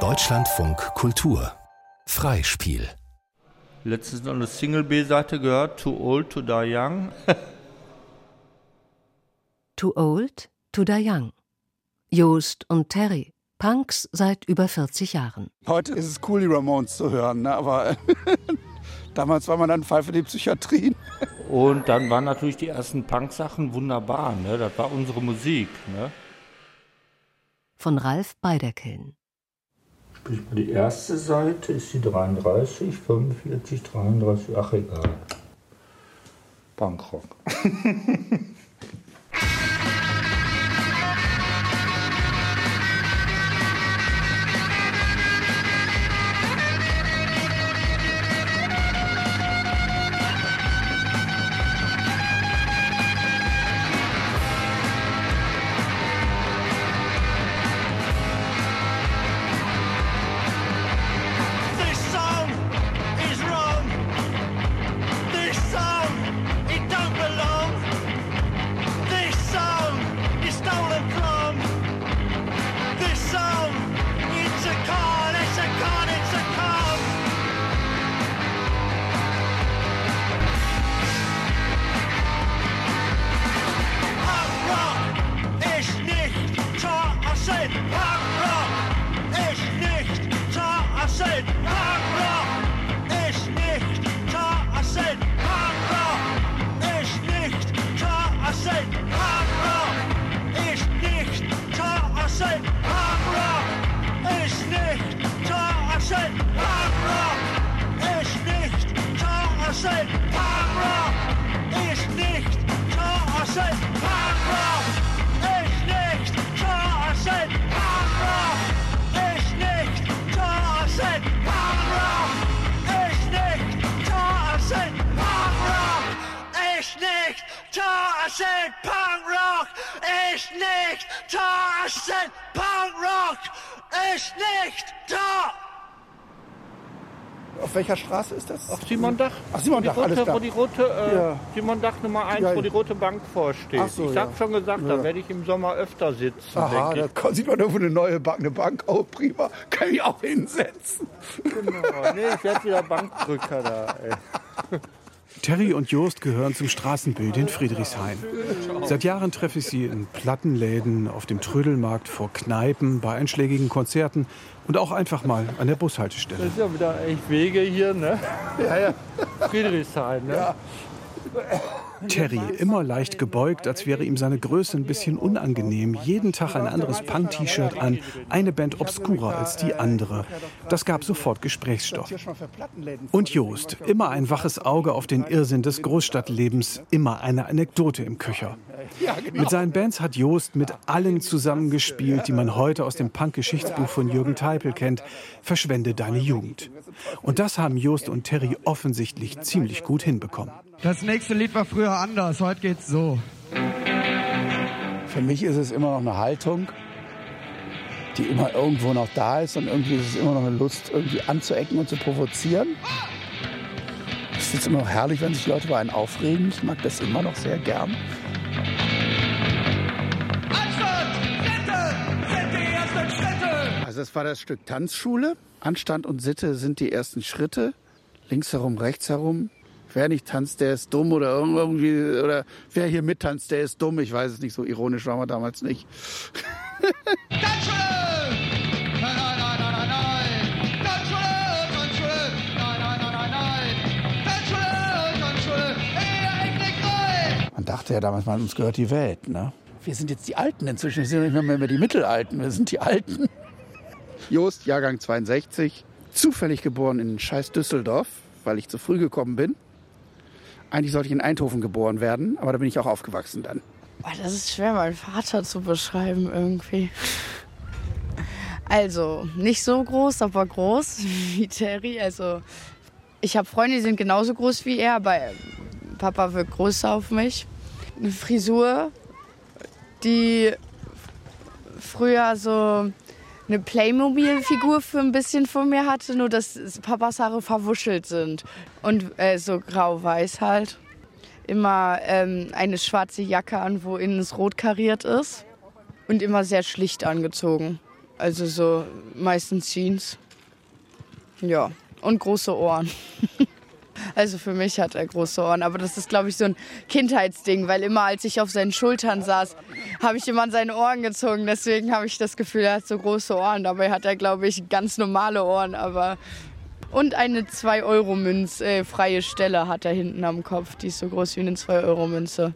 Deutschlandfunk Kultur Freispiel Letztens noch eine Single B-Seite gehört, Too Old to Die Young. Too Old to Die Young. Joost und Terry, Punks seit über 40 Jahren. Heute ist es cool, die Ramones zu hören, ne? aber damals war man dann Fall für die Psychiatrie. Und dann waren natürlich die ersten Punk-Sachen wunderbar. Ne? Das war unsere Musik. Ne? Von Ralf Beiderkeln. Sprich mal die erste Seite ist die 33, 45, 33, ach egal. Punkrock. Classic Hard Rock ist nicht Classic Hard Rock, ist nicht Classic Hard Rock, ist nicht Classic Tarzan. Punk rock ist nicht Tarzan. Punk rock ist nicht Tarzan. Auf welcher Straße ist das? Auf Simondach. Ach, Simondach, alles klar. Wo die rote, äh, Ja. Simondach Nummer 1, Ja, wo die rote Bank vorsteht. So, ich ja. habe schon gesagt, Ja. da werde ich im Sommer öfter sitzen, Aha, denke da sieht man irgendwo eine neue Bank, eine Bank. Oh, prima. Kann ich auch hinsetzen. ich. Genau. Nee, ich werde wieder Bankdrücker da. Ey. Terry und Joost gehören zum Straßenbild in Friedrichshain. Seit Jahren treffe ich sie in Plattenläden, auf dem Trödelmarkt, vor Kneipen, bei einschlägigen Konzerten und auch einfach mal an der Bushaltestelle. Das ist ja wieder echt Wege hier, ne? Ja, ja. Friedrichshain, ne? Terry, immer leicht gebeugt, als wäre ihm seine Größe ein bisschen unangenehm. Jeden Tag ein anderes Punk-T-Shirt an, eine Band obskurer als die andere. Das gab sofort Gesprächsstoff. Und Joost, immer ein waches Auge auf den Irrsinn des Großstadtlebens, immer eine Anekdote im Köcher. Mit seinen Bands hat Joost mit allen zusammengespielt, die man heute aus dem Punk-Geschichtsbuch von Jürgen Teipel kennt. Verschwende deine Jugend. Und das haben Joost und Terry offensichtlich ziemlich gut hinbekommen. Das nächste Lied war früher anders, heute geht's so. Für mich ist es immer noch eine Haltung, die immer irgendwo noch da ist und irgendwie ist es immer noch eine Lust, irgendwie anzuecken und zu provozieren. Es immer noch herrlich, wenn sich Leute über einen aufregen. Ich mag das immer noch sehr gern. Also das war das Stück Tanzschule. Anstand und Sitte sind die ersten Schritte. Links herum, rechts herum. Wer nicht tanzt, der ist dumm oder irgendwie oder wer hier mittanzt, der ist dumm. Ich weiß es nicht, so ironisch waren wir damals nicht. Tanzschule! Dachte ja damals mal, uns gehört die Welt. Ne? Wir sind jetzt die Alten inzwischen. Wir sind nicht mehr die Mittelalten. Wir sind die Alten. Jost, Jahrgang 62. Zufällig geboren in scheiß Düsseldorf, weil ich zu früh gekommen bin. Eigentlich sollte ich in Eindhoven geboren werden, aber da bin ich auch aufgewachsen dann. Boah, das ist schwer, meinen Vater zu beschreiben irgendwie. Also, nicht so groß, aber groß wie Terry. Also, ich habe Freunde, die sind genauso groß wie er, aber Papa wirkt größer auf mich. Eine Frisur, die früher so eine Playmobil-Figur für ein bisschen von mir hatte, nur dass Papas Haare verwuschelt sind. Und äh, so grau-weiß halt. Immer ähm, eine schwarze Jacke an, wo innen es rot kariert ist. Und immer sehr schlicht angezogen. Also so meistens Jeans. Ja, und große Ohren. Also für mich hat er große Ohren, aber das ist, glaube ich, so ein Kindheitsding, weil immer als ich auf seinen Schultern saß, habe ich immer an seine Ohren gezogen. Deswegen habe ich das Gefühl, er hat so große Ohren. Dabei hat er, glaube ich, ganz normale Ohren, aber und eine 2-Euro-Münz, äh, freie Stelle hat er hinten am Kopf. Die ist so groß wie eine 2-Euro-Münze.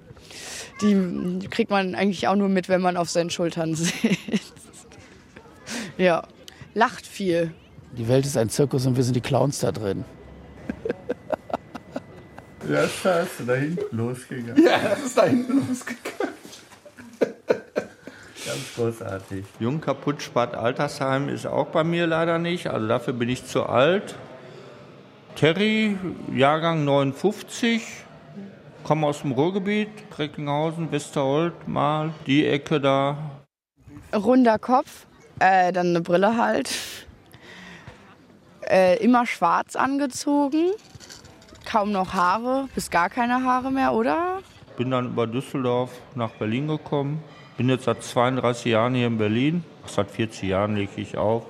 Die kriegt man eigentlich auch nur mit, wenn man auf seinen Schultern sitzt. ja, lacht viel. Die Welt ist ein Zirkus und wir sind die Clowns da drin. Ja, scheiße, da hinten losgegangen. Ja, das ist da hinten losgegangen. Ganz großartig. Jung kaputt spart Altersheim ist auch bei mir leider nicht. Also dafür bin ich zu alt. Terry, Jahrgang 59, komme aus dem Ruhrgebiet, Recklinghausen, Westerholt, mal die Ecke da. Runder Kopf, äh, dann eine Brille halt. Äh, immer schwarz angezogen. Kaum noch Haare, bis gar keine Haare mehr, oder? Bin dann über Düsseldorf nach Berlin gekommen. Bin jetzt seit 32 Jahren hier in Berlin. Seit 40 Jahren lege ich auf.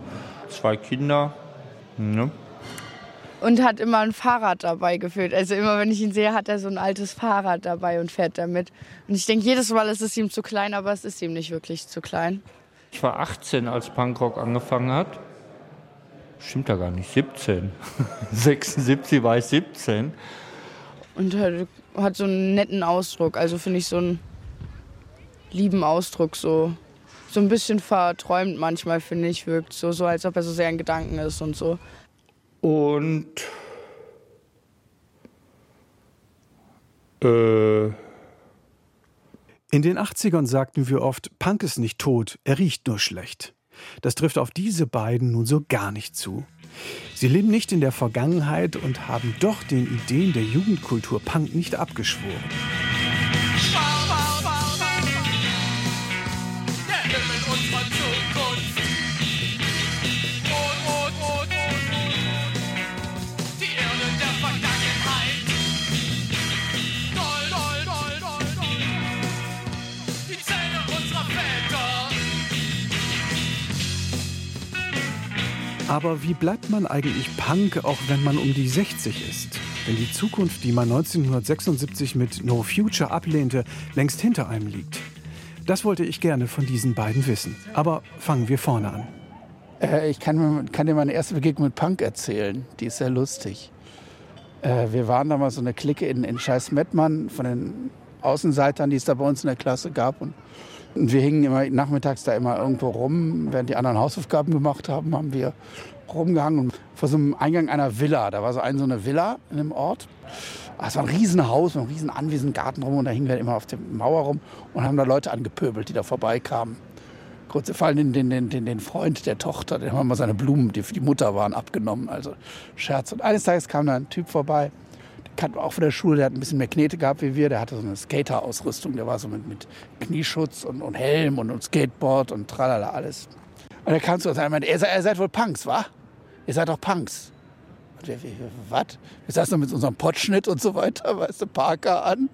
Zwei Kinder. Ne? Und hat immer ein Fahrrad dabei geführt. Also immer, wenn ich ihn sehe, hat er so ein altes Fahrrad dabei und fährt damit. Und ich denke jedes Mal, es ist ihm zu klein, aber es ist ihm nicht wirklich zu klein. Ich war 18, als Punkrock angefangen hat. Stimmt ja gar nicht, 17. 76 war ich 17. Und hat, hat so einen netten Ausdruck. Also finde ich so einen lieben Ausdruck. So, so ein bisschen verträumt manchmal, finde ich, wirkt. So, so, als ob er so sehr in Gedanken ist und so. Und äh, In den 80ern sagten wir oft, Punk ist nicht tot, er riecht nur schlecht. Das trifft auf diese beiden nun so gar nicht zu. Sie leben nicht in der Vergangenheit und haben doch den Ideen der Jugendkultur Punk nicht abgeschworen. Aber wie bleibt man eigentlich Punk, auch wenn man um die 60 ist? Wenn die Zukunft, die man 1976 mit No Future ablehnte, längst hinter einem liegt. Das wollte ich gerne von diesen beiden wissen. Aber fangen wir vorne an. Äh, ich kann, kann dir meine erste Begegnung mit Punk erzählen. Die ist sehr lustig. Äh, wir waren damals so eine Clique in, in Scheiß-Mettmann von den Außenseitern, die es da bei uns in der Klasse gab. Und, und wir hingen immer nachmittags da immer irgendwo rum. Während die anderen Hausaufgaben gemacht haben, haben wir rumgehangen. Vor so einem Eingang einer Villa, da war so, ein, so eine Villa in einem Ort. Ah, Es war ein Riesenhaus, ein riesen Anwesen, Garten rum und da hingen wir immer auf der Mauer rum und haben da Leute angepöbelt, die da vorbeikamen. Kurz, allem den, den, den, den, den Freund der Tochter, dem haben wir mal seine Blumen, die für die Mutter waren, abgenommen. Also Scherz. Und eines Tages kam da ein Typ vorbei, den kannten wir auch von der Schule, der hat ein bisschen mehr Knete gehabt wie wir. Der hatte so eine Skater-Ausrüstung, der war so mit, mit Knieschutz und, und Helm und, und Skateboard und tralala alles. Und er kam zu uns und meinte, ihr seid, ihr seid wohl Punks, wa? Ihr seid doch Punks. Und wir, was? Wir saßen mit unserem Potschnitt und so weiter, weißt du, Parker an.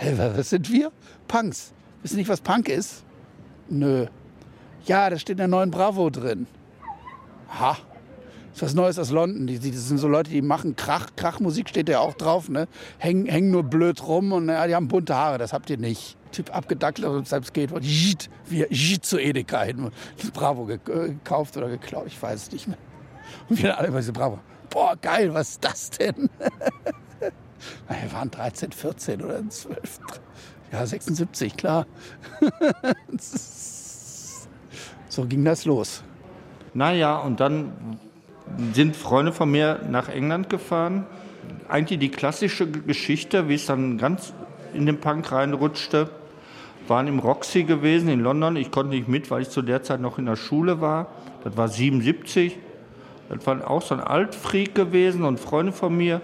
Wa- was sind wir? Punks. Wisst ihr nicht, was Punk ist? Nö. Ja, das steht in der neuen Bravo drin. Ha. Ist was Neues aus London. Die, die, das sind so Leute, die machen Krach. Krachmusik steht ja auch drauf, ne? Hängen, hängen nur blöd rum und ja, die haben bunte Haare. Das habt ihr nicht. Typ abgedackelt auf seinem Skateboard. Jiet, wie jiet zu Edeka hin. Bravo äh, gekauft oder geklaut. Ich weiß es nicht mehr. Und wir alle bei diese Bravo. Boah, geil, was ist das denn? Wir waren 13, 14 oder 12. Ja, 76, klar. so ging das los. Naja, und dann sind Freunde von mir nach England gefahren. Eigentlich die klassische Geschichte, wie es dann ganz in den Punk reinrutschte, waren im Roxy gewesen in London. Ich konnte nicht mit, weil ich zu der Zeit noch in der Schule war. Das war 77. Das war auch so ein Altfreak gewesen und Freunde von mir.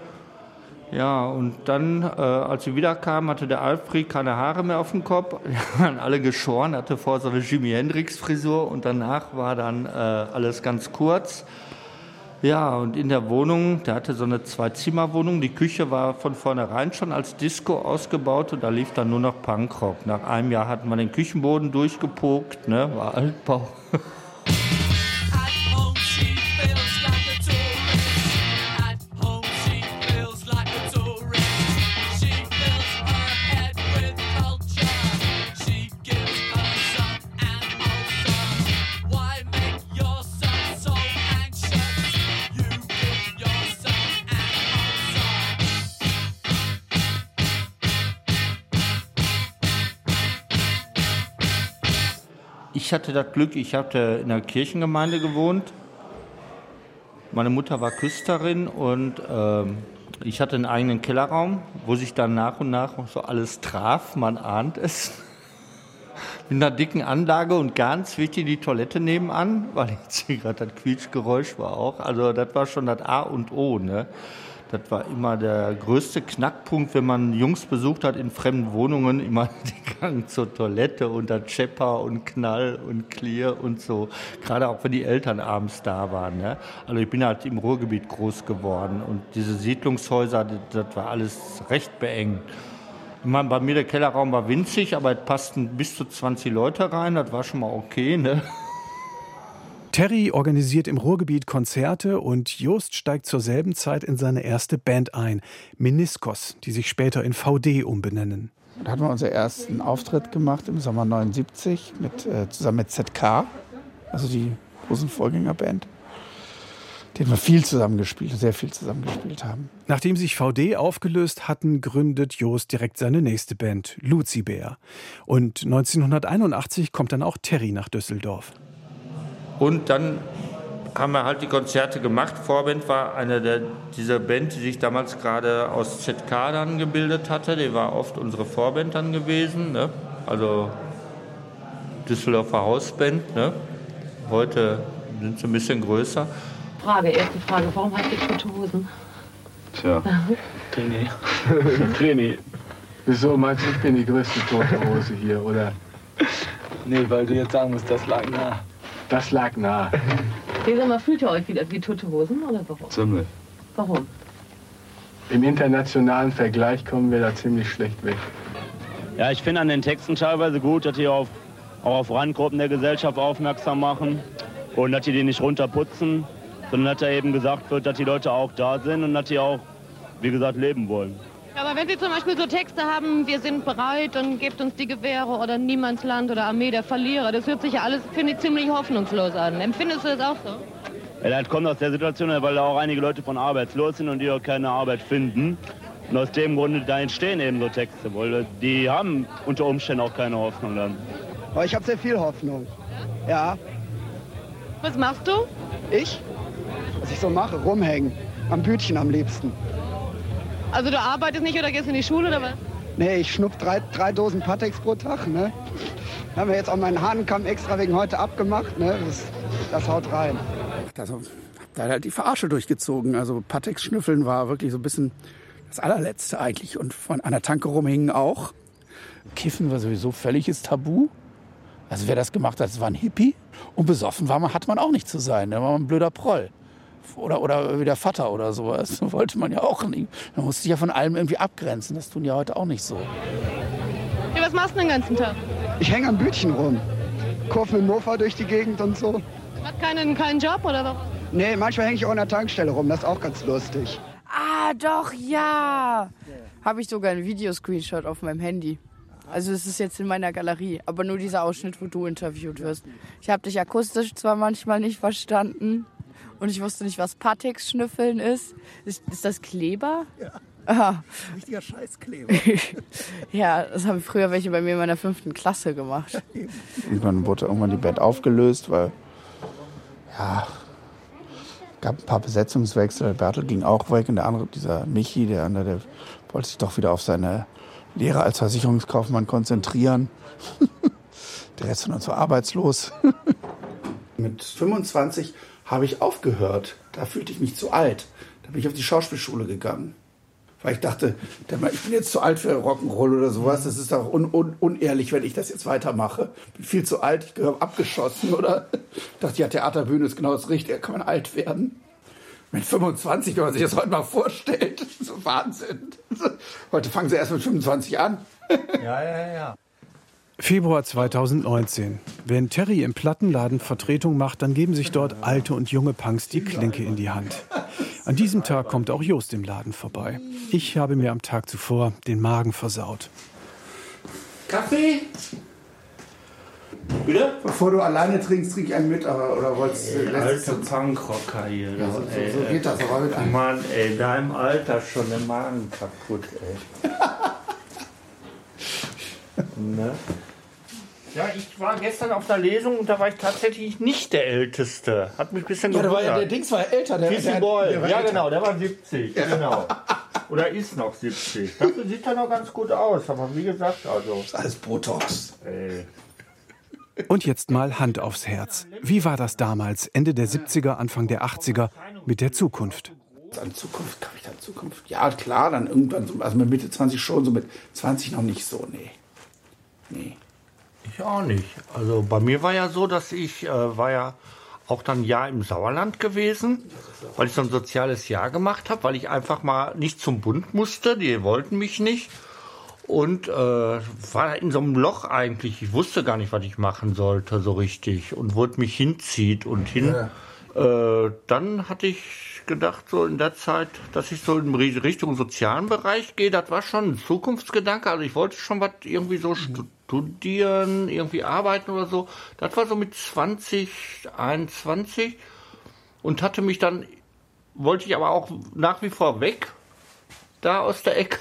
Ja, und dann, äh, als wir wiederkamen, hatte der Alfred keine Haare mehr auf dem Kopf. Die waren alle geschoren, hatte vorher so eine Jimi Hendrix-Frisur und danach war dann äh, alles ganz kurz. Ja, und in der Wohnung, der hatte so eine Zwei-Zimmer-Wohnung. Die Küche war von vornherein schon als Disco ausgebaut und da lief dann nur noch Punkrock. Nach einem Jahr hatten wir den Küchenboden durchgepokt, ne, war Altbau. Hatte das Glück, ich hatte in der Kirchengemeinde gewohnt. Meine Mutter war Küsterin und ähm, ich hatte einen eigenen Kellerraum, wo sich dann nach und nach so alles traf. Man ahnt es. Mit einer dicken Anlage und ganz wichtig die Toilette nebenan, weil jetzt hier gerade das Quietschgeräusch war auch. Also das war schon das A und O. Ne? Das war immer der größte Knackpunkt, wenn man Jungs besucht hat in fremden Wohnungen, immer die Gang zur Toilette und der Chepper und Knall und Clear und so. Gerade auch wenn die Eltern abends da waren. Ne? Also ich bin halt im Ruhrgebiet groß geworden und diese Siedlungshäuser, das, das war alles recht beengt. Ich meine, bei mir der Kellerraum war winzig, aber es passten bis zu 20 Leute rein. Das war schon mal okay. Ne? Terry organisiert im Ruhrgebiet Konzerte und Jost steigt zur selben Zeit in seine erste Band ein, Meniskos, die sich später in VD umbenennen. Da hatten wir unseren ersten Auftritt gemacht im Sommer 79 mit, äh, zusammen mit ZK, also die großen Vorgängerband. Den wir viel zusammengespielt, sehr viel zusammengespielt haben. Nachdem sich VD aufgelöst hatten, gründet Jost direkt seine nächste Band, Lucibär. Und 1981 kommt dann auch Terry nach Düsseldorf. Und dann haben wir halt die Konzerte gemacht. Vorband war eine der, dieser Band, die sich damals gerade aus ZK dann gebildet hatte. Die war oft unsere Vorband dann gewesen. Ne? Also Düsseldorfer Hausband. Ne? Heute sind sie ein bisschen größer. Frage, erste Frage, warum habt ihr tote Hosen? Tja, Trini. Trini. Wieso meinst du, ich bin die größte tote Hose hier, oder? Nee, weil du jetzt sagen musst, das lag nah. Das lag nah. Sag mal, fühlt ihr euch wieder wie tote Hosen oder warum? Ziemlich. Warum? Im internationalen Vergleich kommen wir da ziemlich schlecht weg. Ja, ich finde an den Texten teilweise gut, dass die auf, auch auf Randgruppen der Gesellschaft aufmerksam machen und dass die die nicht runterputzen, sondern dass da eben gesagt wird, dass die Leute auch da sind und dass die auch, wie gesagt, leben wollen. Aber wenn Sie zum Beispiel so Texte haben, wir sind bereit und gebt uns die Gewehre oder Niemandsland oder Armee der Verlierer, das hört sich ja alles, finde ich, ziemlich hoffnungslos an. Empfindest du das auch so? Ja, das kommt aus der Situation, weil da auch einige Leute von arbeitslos sind und die auch keine Arbeit finden. Und aus dem Grunde, da entstehen eben so Texte, weil die haben unter Umständen auch keine Hoffnung dann. Aber ich habe sehr viel Hoffnung. Ja. Was machst du? Ich? Was ich so mache, rumhängen. Am Bütchen am liebsten. Also du arbeitest nicht oder gehst in die Schule oder was? Nee, ich schnupp drei, drei Dosen Patex pro Tag, ne? Haben wir jetzt auch meinen Hahnenkamm extra wegen heute abgemacht, ne? Das, das haut rein. Also, hab da halt die Verarsche durchgezogen. Also Patex schnüffeln war wirklich so ein bisschen das allerletzte eigentlich. Und von an der Tanke rumhingen auch. Kiffen war sowieso völliges Tabu. Also wer das gemacht hat, das war ein Hippie. Und besoffen war man, hat man auch nicht zu sein. Da war man ein blöder Proll. Oder, oder wie der Vater oder sowas. Wollte man ja auch nicht. Man musste sich ja von allem irgendwie abgrenzen. Das tun ja heute auch nicht so. Ja, was machst du den ganzen Tag? Ich hänge am Bütchen rum. Kurve mit dem Mofa durch die Gegend und so. Hat keinen, keinen Job oder was? Nee, manchmal hänge ich auch an der Tankstelle rum. Das ist auch ganz lustig. Ah, doch, ja. Habe ich sogar einen Videoscreenshot auf meinem Handy. Also es ist jetzt in meiner Galerie, aber nur dieser Ausschnitt, wo du interviewt wirst. Ich habe dich akustisch zwar manchmal nicht verstanden und ich wusste nicht, was Patex-Schnüffeln ist. ist. Ist das Kleber? Ja. Aha. Richtiger Scheißkleber. ja, das haben früher welche bei mir in meiner fünften Klasse gemacht. Irgendwann wurde irgendwann die Band aufgelöst, weil ja, gab ein paar Besetzungswechsel. Bertel ging auch weg und der andere, dieser Michi, der andere, der wollte sich doch wieder auf seine Lehre als Versicherungskaufmann konzentrieren. der ist von uns war arbeitslos. Mit 25 habe ich aufgehört. Da fühlte ich mich zu alt. Da bin ich auf die Schauspielschule gegangen. Weil ich dachte, ich bin jetzt zu alt für Rock'n'Roll oder sowas. Das ist doch un un unehrlich, wenn ich das jetzt weitermache. Bin viel zu alt, ich gehöre abgeschossen, oder? Ich dachte, ja, Theaterbühne ist genau das Richtige, da kann man alt werden. Mit 25, wenn man sich das heute mal vorstellt. So Wahnsinn. Heute fangen sie erst mit 25 an. Ja, ja, ja. Februar 2019. Wenn Terry im Plattenladen Vertretung macht, dann geben sich dort alte und junge Punks die Klinke in die Hand. An diesem Tag kommt auch Jost im Laden vorbei. Ich habe mir am Tag zuvor den Magen versaut. Kaffee? Bitte? Bevor du alleine trinkst, trink ich einen mit, aber oder wolltest Ey, alte Punkrocker hier. Ja, so, ey, so geht das aber mit einem. Mann, ey, deinem Alter schon der Magen kaputt, ey. ne? Ja, ich war gestern auf einer Lesung und da war ich tatsächlich nicht der Älteste. Hat mich ein bisschen Ja, der, ja- gewundert. der Dings war älter. Der, der, Boy. der war ja, älter. genau, der war 70. Genau. Oder ist noch 70. Dafür sieht er noch ganz gut aus. Aber wie gesagt, also. Das ist alles Botox. Ey. Und jetzt mal Hand aufs Herz. Wie war das damals, Ende der 70er, Anfang der 80er, mit der Zukunft? An Zukunft, glaube ich, an Zukunft. Ja, klar, dann irgendwann, so, also mit Mitte 20 schon, so mit 20 noch nicht so, nee. Nee. Ich auch nicht. Also bei mir war ja so, dass ich äh, war ja auch dann ein Jahr im Sauerland gewesen, weil ich so ein soziales Jahr gemacht habe, weil ich einfach mal nicht zum Bund musste. Die wollten mich nicht. Und äh, war in so einem Loch eigentlich. Ich wusste gar nicht, was ich machen sollte so richtig und wo es mich hinzieht und hin. Äh, dann hatte ich gedacht, so in der Zeit, dass ich so in Richtung sozialen Bereich gehe. Das war schon ein Zukunftsgedanke. Also ich wollte schon was irgendwie so studieren, irgendwie arbeiten oder so. Das war so mit 20, 21 und hatte mich dann, wollte ich aber auch nach wie vor weg, da aus der Ecke.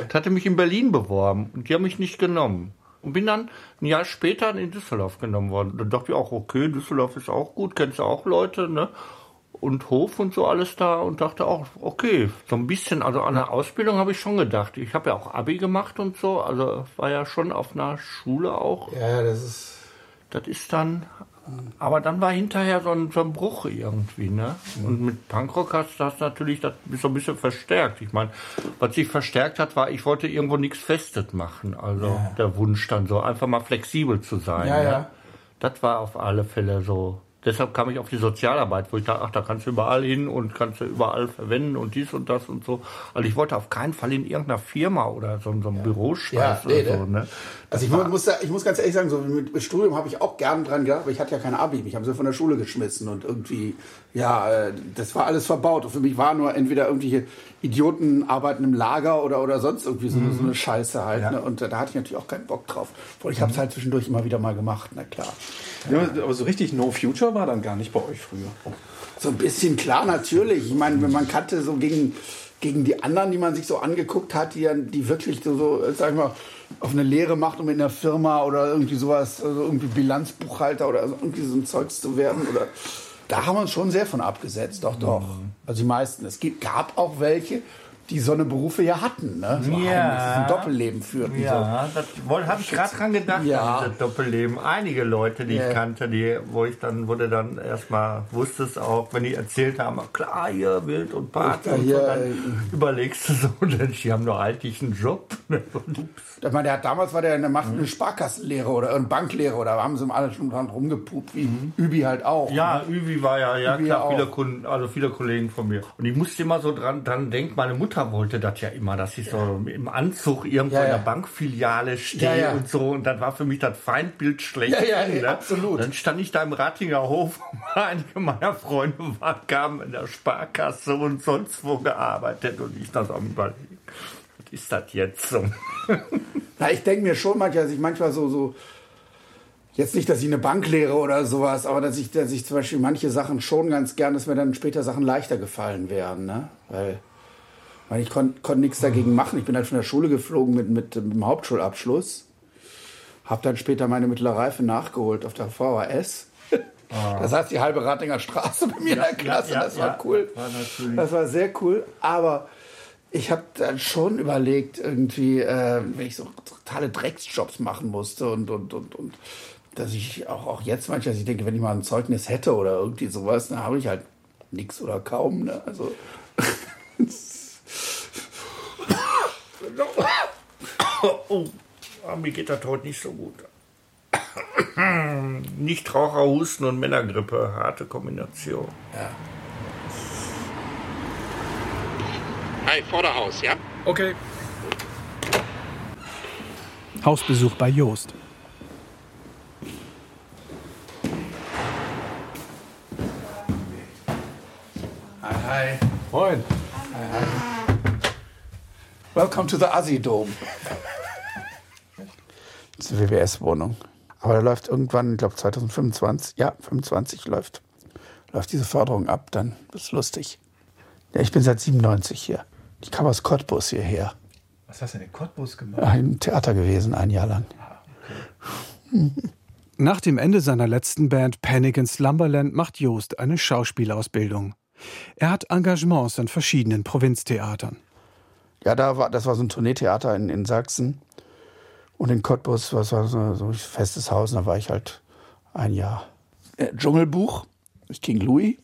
Und hatte mich in Berlin beworben und die haben mich nicht genommen. Und bin dann ein Jahr später in Düsseldorf genommen worden. Dann dachte ich auch, okay, Düsseldorf ist auch gut, kennst du auch Leute, ne? Und Hof und so alles da und dachte auch, okay, so ein bisschen, also an der Ausbildung habe ich schon gedacht. Ich habe ja auch Abi gemacht und so, also war ja schon auf einer Schule auch. Ja, das ist. Das ist dann, aber dann war hinterher so ein, so ein Bruch irgendwie, ne? Und mit Punkrock hast du das natürlich das so ein bisschen verstärkt. Ich meine, was sich verstärkt hat, war, ich wollte irgendwo nichts Festes machen. Also Ja. der Wunsch dann so, einfach mal flexibel zu sein. Ja, ne? ja. Das war auf alle Fälle so. Deshalb kam ich auf die Sozialarbeit, wo ich dachte, ach, da kannst du überall hin und kannst du überall verwenden und dies und das und so. Also ich wollte auf keinen Fall in irgendeiner Firma oder so, so einem Büroscheiß Ja, nee, oder so. ne? Also ich mu- muss, da- ich muss ganz ehrlich sagen, so mit, Studium habe ich auch gern dran gedacht, aber ich hatte ja kein Abi. Mich haben sie von der Schule geschmissen und irgendwie, ja, äh, das war alles verbaut. Und für mich war nur entweder irgendwelche Idioten arbeiten im Lager oder, oder sonst irgendwie so, eine- so eine Scheiße halt. Ja. Ne? Und da hatte ich natürlich auch keinen Bock drauf. Obwohl ich habe es halt zwischendurch immer wieder mal gemacht, na klar. Ja, aber so richtig No Future war dann gar nicht bei euch früher. So ein bisschen klar, natürlich. Ich meine, wenn man kannte so gegen, gegen die anderen, die man sich so angeguckt hat, die, dann- die wirklich so, so, sag ich mal, auf eine Lehre macht, um in der Firma oder irgendwie sowas, also irgendwie Bilanzbuchhalter oder so, irgendwie so ein Zeugs zu werden. Oder da haben wir uns schon sehr von abgesetzt, doch, doch. Also die meisten. Es gibt, gab auch welche, die so eine Berufe ja hatten, ne? So Ja. ein Doppelleben führten. Ja, so. das habe ich gerade dran gedacht, Ja. das Doppelleben. Einige Leute, die Ja. ich kannte, die, wo ich dann, wurde dann erstmal, wusste es auch, wenn die erzählt haben, klar, hier Wild und Party und so, dann äh, überlegst du so, denn die haben doch eigentlich einen Job. Ich meine, der hat, damals war der, der macht Mhm. eine Sparkassenlehre oder eine Banklehre oder haben sie alle schon dran rumgepupt, wie Übi halt auch. Ja, ne? Übi war ja, ja Übi klar, auch. viele Kunden, also viele Kollegen von mir. Und ich musste immer so dran, dran denken, meine Mutter wollte das ja immer, dass ich so im Anzug irgendwo Ja, in ja. der Bankfiliale stehe und so. Und das war für mich das Feindbild schlecht. Ja, ja, ja, absolut. Dann stand ich da im Ratinger Hof, einige meiner Freunde waren, kamen in der Sparkasse und sonst wo gearbeitet. Und ich dann so am überlegen, ist das jetzt so? Na, ich denke mir schon manchmal, dass ich manchmal so, so, jetzt nicht, dass ich eine Bank lehre oder sowas, aber dass ich, dass ich zum Beispiel manche Sachen schon ganz gern, dass mir dann später Sachen leichter gefallen wären, ne? Weil, weil ich konnte konnt nichts dagegen machen. Ich bin halt von der Schule geflogen mit, mit, mit dem Hauptschulabschluss. Hab dann später meine mittlere Reife nachgeholt auf der VHS. Da saß die halbe Ratinger Straße bei mir in Ja, der Klasse. ja, das ja, war cool. war Das war sehr cool. Aber ich habe dann schon überlegt, irgendwie, äh, wenn ich so totale Drecksjobs machen musste und, und, und, und dass ich auch, auch jetzt manchmal, ich denke, wenn ich mal ein Zeugnis hätte oder irgendwie sowas, dann habe ich halt nichts oder kaum. Ne? Also, Oh, mir geht das heute nicht so gut. Nichtraucher, Husten und Männergrippe, harte Kombination. Ja. Hi, Vorderhaus, ja? Okay. Hausbesuch bei Joost. Hi, hi. Moin. Hi, hi. Welcome to the Assi Dome. Das ist eine WWS-Wohnung. Aber da läuft irgendwann, ich glaube 2025, ja, 25 läuft, läuft diese Förderung ab, dann ist lustig. Ja, ich bin seit 97 hier. Ich kam aus Cottbus hierher. Was hast du denn in Cottbus gemacht? Im Theater gewesen, ein Jahr lang. Nach dem Ende seiner letzten Band Panic in Slumberland macht Joost eine Schauspielausbildung. Er hat Engagements an verschiedenen Provinztheatern. Ja, da war, das war so ein Tourneetheater in, in Sachsen. Und in Cottbus, was war so, so ein festes Haus, da war ich halt ein Jahr. Äh, Dschungelbuch King Louis.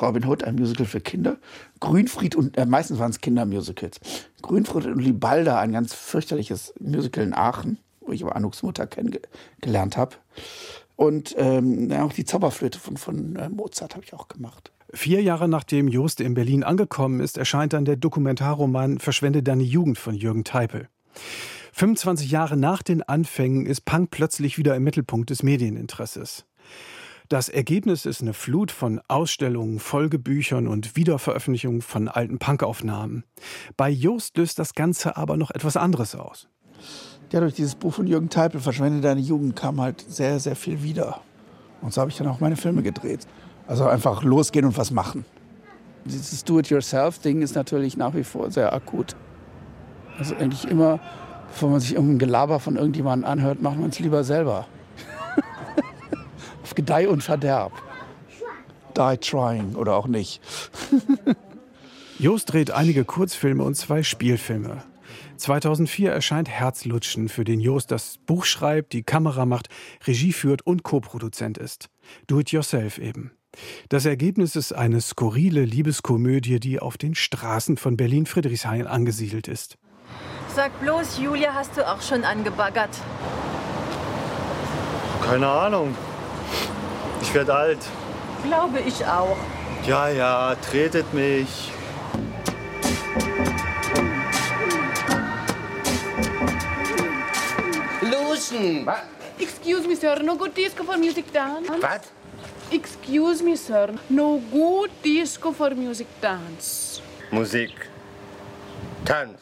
Robin Hood, ein Musical für Kinder. Grünfried und, äh, meistens waren es Kindermusicals. Grünfried und Libalda, ein ganz fürchterliches Musical in Aachen, wo ich aber Anuks Mutter kennengelernt habe. Und ähm, auch die Zauberflöte von, von äh, Mozart habe ich auch gemacht. Vier Jahre nachdem Jost in Berlin angekommen ist, erscheint dann der Dokumentarroman Verschwende deine Jugend von Jürgen Teipel. 25 Jahre nach den Anfängen ist Punk plötzlich wieder im Mittelpunkt des Medieninteresses. Das Ergebnis ist eine Flut von Ausstellungen, Folgebüchern und Wiederveröffentlichungen von alten Punkaufnahmen. Bei Jost löst das Ganze aber noch etwas anderes aus. Ja, durch dieses Buch von Jürgen Teipel, Verschwende deine Jugend, kam halt sehr, sehr viel wieder. Und so habe ich dann auch meine Filme gedreht. Also einfach losgehen und was machen. Dieses Do-it-yourself-Ding ist natürlich nach wie vor sehr akut. Also eigentlich immer, bevor man sich irgendein Gelaber von irgendjemandem anhört, macht man es lieber selber. Auf Gedeih und Verderb. Die trying oder auch nicht. Jost dreht einige Kurzfilme und zwei Spielfilme. 2004 erscheint Herzlutschen, für den Jost das Buch schreibt, die Kamera macht, Regie führt und Co-Produzent ist. Do it yourself eben. Das Ergebnis ist eine skurrile Liebeskomödie, die auf den Straßen von Berlin-Friedrichshain angesiedelt ist. Sag bloß, Julia, hast du auch schon angebaggert? Keine Ahnung. Ich werde alt. Glaube ich auch. Ja, ja, tretet mich. Luschen! Was? Excuse me, sir. No good disco for music dance. Was? Excuse me, sir. No good disco for music dance. Musik. Tanz.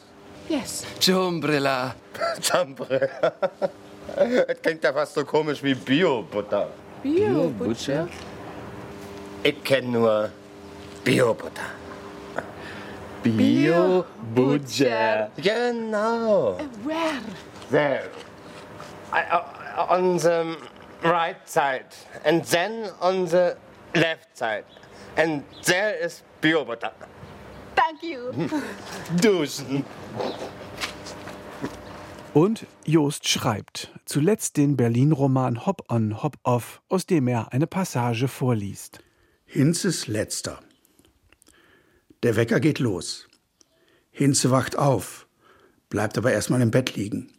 Yes. Jumbrilla. Jumbrilla. Das klingt ja fast so komisch wie Bio-Butter. Bio-Butcher? Ich kenne nur Bio-Butter. Bio-Butcher. Genau. Where? There. I- uh, On the right side. And then on the left side. And there is Bio-Butter. Thank you. Duschen. Und Jost schreibt zuletzt den Berlin-Roman Hop on, Hop off, aus dem er eine Passage vorliest. Hinzes letzter. Der Wecker geht los. Hinze wacht auf, bleibt aber erstmal im Bett liegen.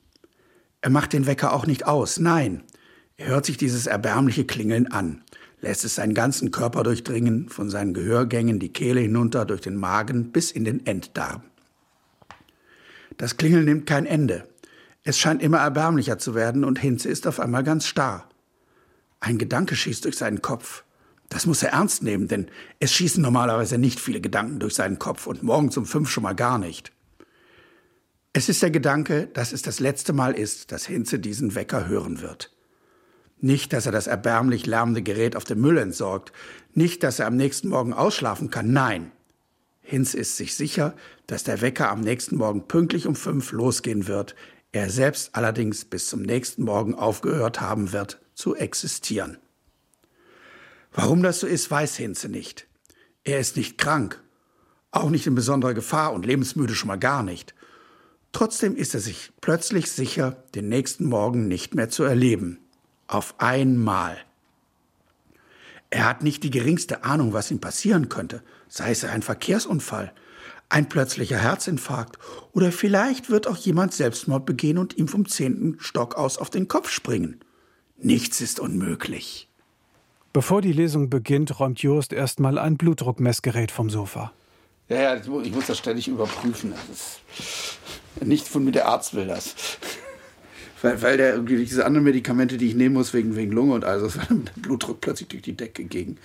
Er macht den Wecker auch nicht aus, nein. Er hört sich dieses erbärmliche Klingeln an, lässt es seinen ganzen Körper durchdringen, von seinen Gehörgängen die Kehle hinunter durch den Magen bis in den Enddarm. Das Klingeln nimmt kein Ende. Es scheint immer erbärmlicher zu werden und Hinze ist auf einmal ganz starr. Ein Gedanke schießt durch seinen Kopf. Das muss er ernst nehmen, denn es schießen normalerweise nicht viele Gedanken durch seinen Kopf und morgens um fünf schon mal gar nicht. Es ist der Gedanke, dass es das letzte Mal ist, dass Hinze diesen Wecker hören wird. Nicht, dass er das erbärmlich lärmende Gerät auf dem Müll entsorgt, nicht, dass er am nächsten Morgen ausschlafen kann, nein. Hinz ist sich sicher, dass der Wecker am nächsten Morgen pünktlich um fünf losgehen wird, er selbst allerdings bis zum nächsten Morgen aufgehört haben wird zu existieren. Warum das so ist, weiß Hinze nicht. Er ist nicht krank, auch nicht in besonderer Gefahr und lebensmüde schon mal gar nicht. Trotzdem ist er sich plötzlich sicher, den nächsten Morgen nicht mehr zu erleben. Auf einmal. Er hat nicht die geringste Ahnung, was ihm passieren könnte, sei es ein Verkehrsunfall, ein plötzlicher Herzinfarkt oder vielleicht wird auch jemand Selbstmord begehen und ihm vom zehnten Stock aus auf den Kopf springen. Nichts ist unmöglich. Bevor die Lesung beginnt, räumt Jost erstmal ein Blutdruckmessgerät vom Sofa. Ja, ja, ich mu- ich muss das ständig überprüfen. Das ist nicht von mir, der Arzt will das. Weil, weil der irgendwie diese anderen Medikamente, die ich nehmen muss, wegen, wegen Lunge und alles, weil der Blutdruck plötzlich durch die Decke ging.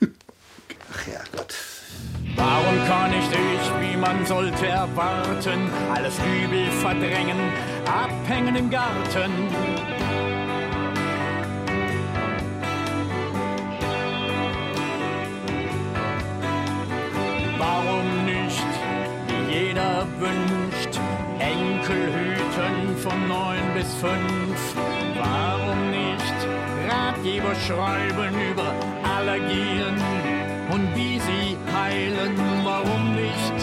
Ach ja, Gott. Warum kann ich, wie man sollte erwarten, alles Übel verdrängen, abhängen im Garten? Warum nicht, wie jeder wünscht, Enkel hüten, von neun bis fünf. Warum nicht Ratgeber schreiben über Allergien und wie sie heilen? Warum nicht?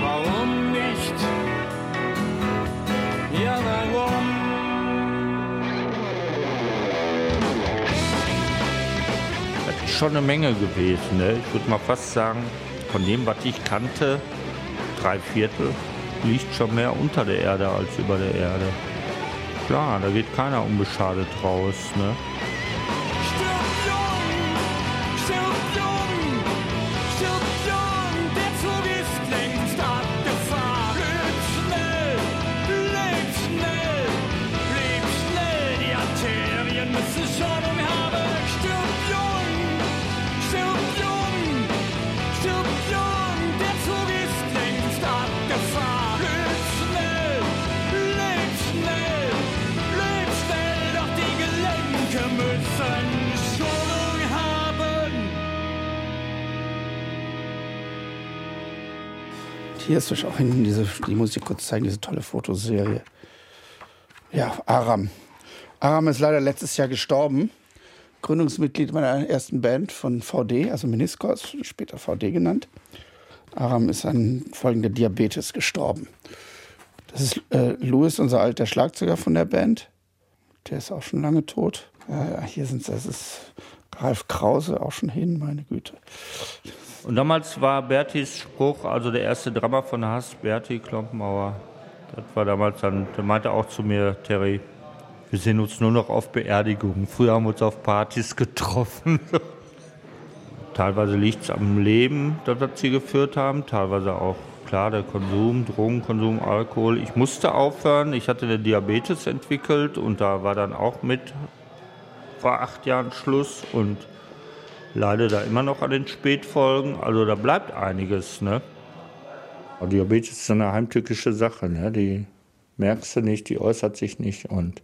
Warum nicht? Ja, warum? Das ist schon eine Menge gewesen. Ne? Ich würde mal fast sagen, von dem, was ich kannte, drei Viertel liegt schon mehr unter der Erde als über der Erde. Klar, da geht keiner unbeschadet raus. Ne? Hinten diese, die muss ich kurz zeigen, diese tolle Fotoserie. Ja, Aram. Aram ist leider letztes Jahr gestorben. Gründungsmitglied meiner ersten Band von VD, also Meniscos, später VD genannt. Aram ist an folgender Diabetes gestorben. Das ist äh, Louis, unser alter Schlagzeuger von der Band. Der ist auch schon lange tot. Ja, hier sind das ist Ralf Krause auch schon hin, meine Güte. Und damals war Bertis Spruch, also der erste Drummer von Hass, Berti Klompenauer. Das war damals dann, der meinte auch zu mir, Terry, wir sehen uns nur noch auf Beerdigungen. Früher haben wir uns auf Partys getroffen. teilweise liegt es am Leben, das was sie geführt haben, teilweise auch, klar, der Konsum, Drogenkonsum, Alkohol. Ich musste aufhören, ich hatte den Diabetes entwickelt und da war dann auch mit vor acht Jahren Schluss und leide da immer noch an den Spätfolgen. Also da bleibt einiges. Ne? Diabetes ist eine heimtückische Sache. Ne? Die merkst du nicht, die äußert sich nicht und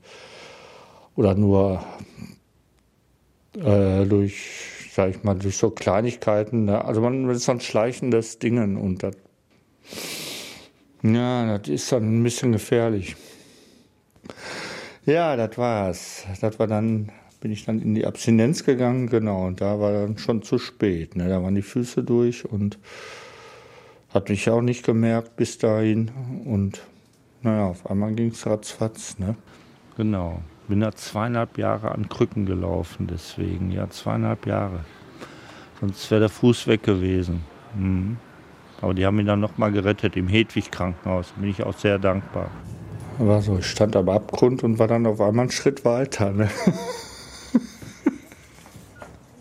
oder nur äh, durch, sag ich mal, durch so Kleinigkeiten. Ne? Also man ist so ein schleichendes Dingen und das, ja, das ist dann ein bisschen gefährlich. Ja, das war's. Das war dann, bin ich dann in die Abstinenz gegangen, genau, und da war dann schon zu spät. Ne? Da waren die Füße durch und hat mich auch nicht gemerkt bis dahin. Und naja, auf einmal ging es ratzfatz. Ne? Genau. Bin da zweieinhalb Jahre an Krücken gelaufen, deswegen, ja, zweieinhalb Jahre. Sonst wäre der Fuß weg gewesen. Mhm. Aber die haben mich dann nochmal gerettet im Hedwig-Krankenhaus. Bin ich auch sehr dankbar. War so, ich stand am Abgrund und war dann auf einmal einen Schritt weiter. Ne?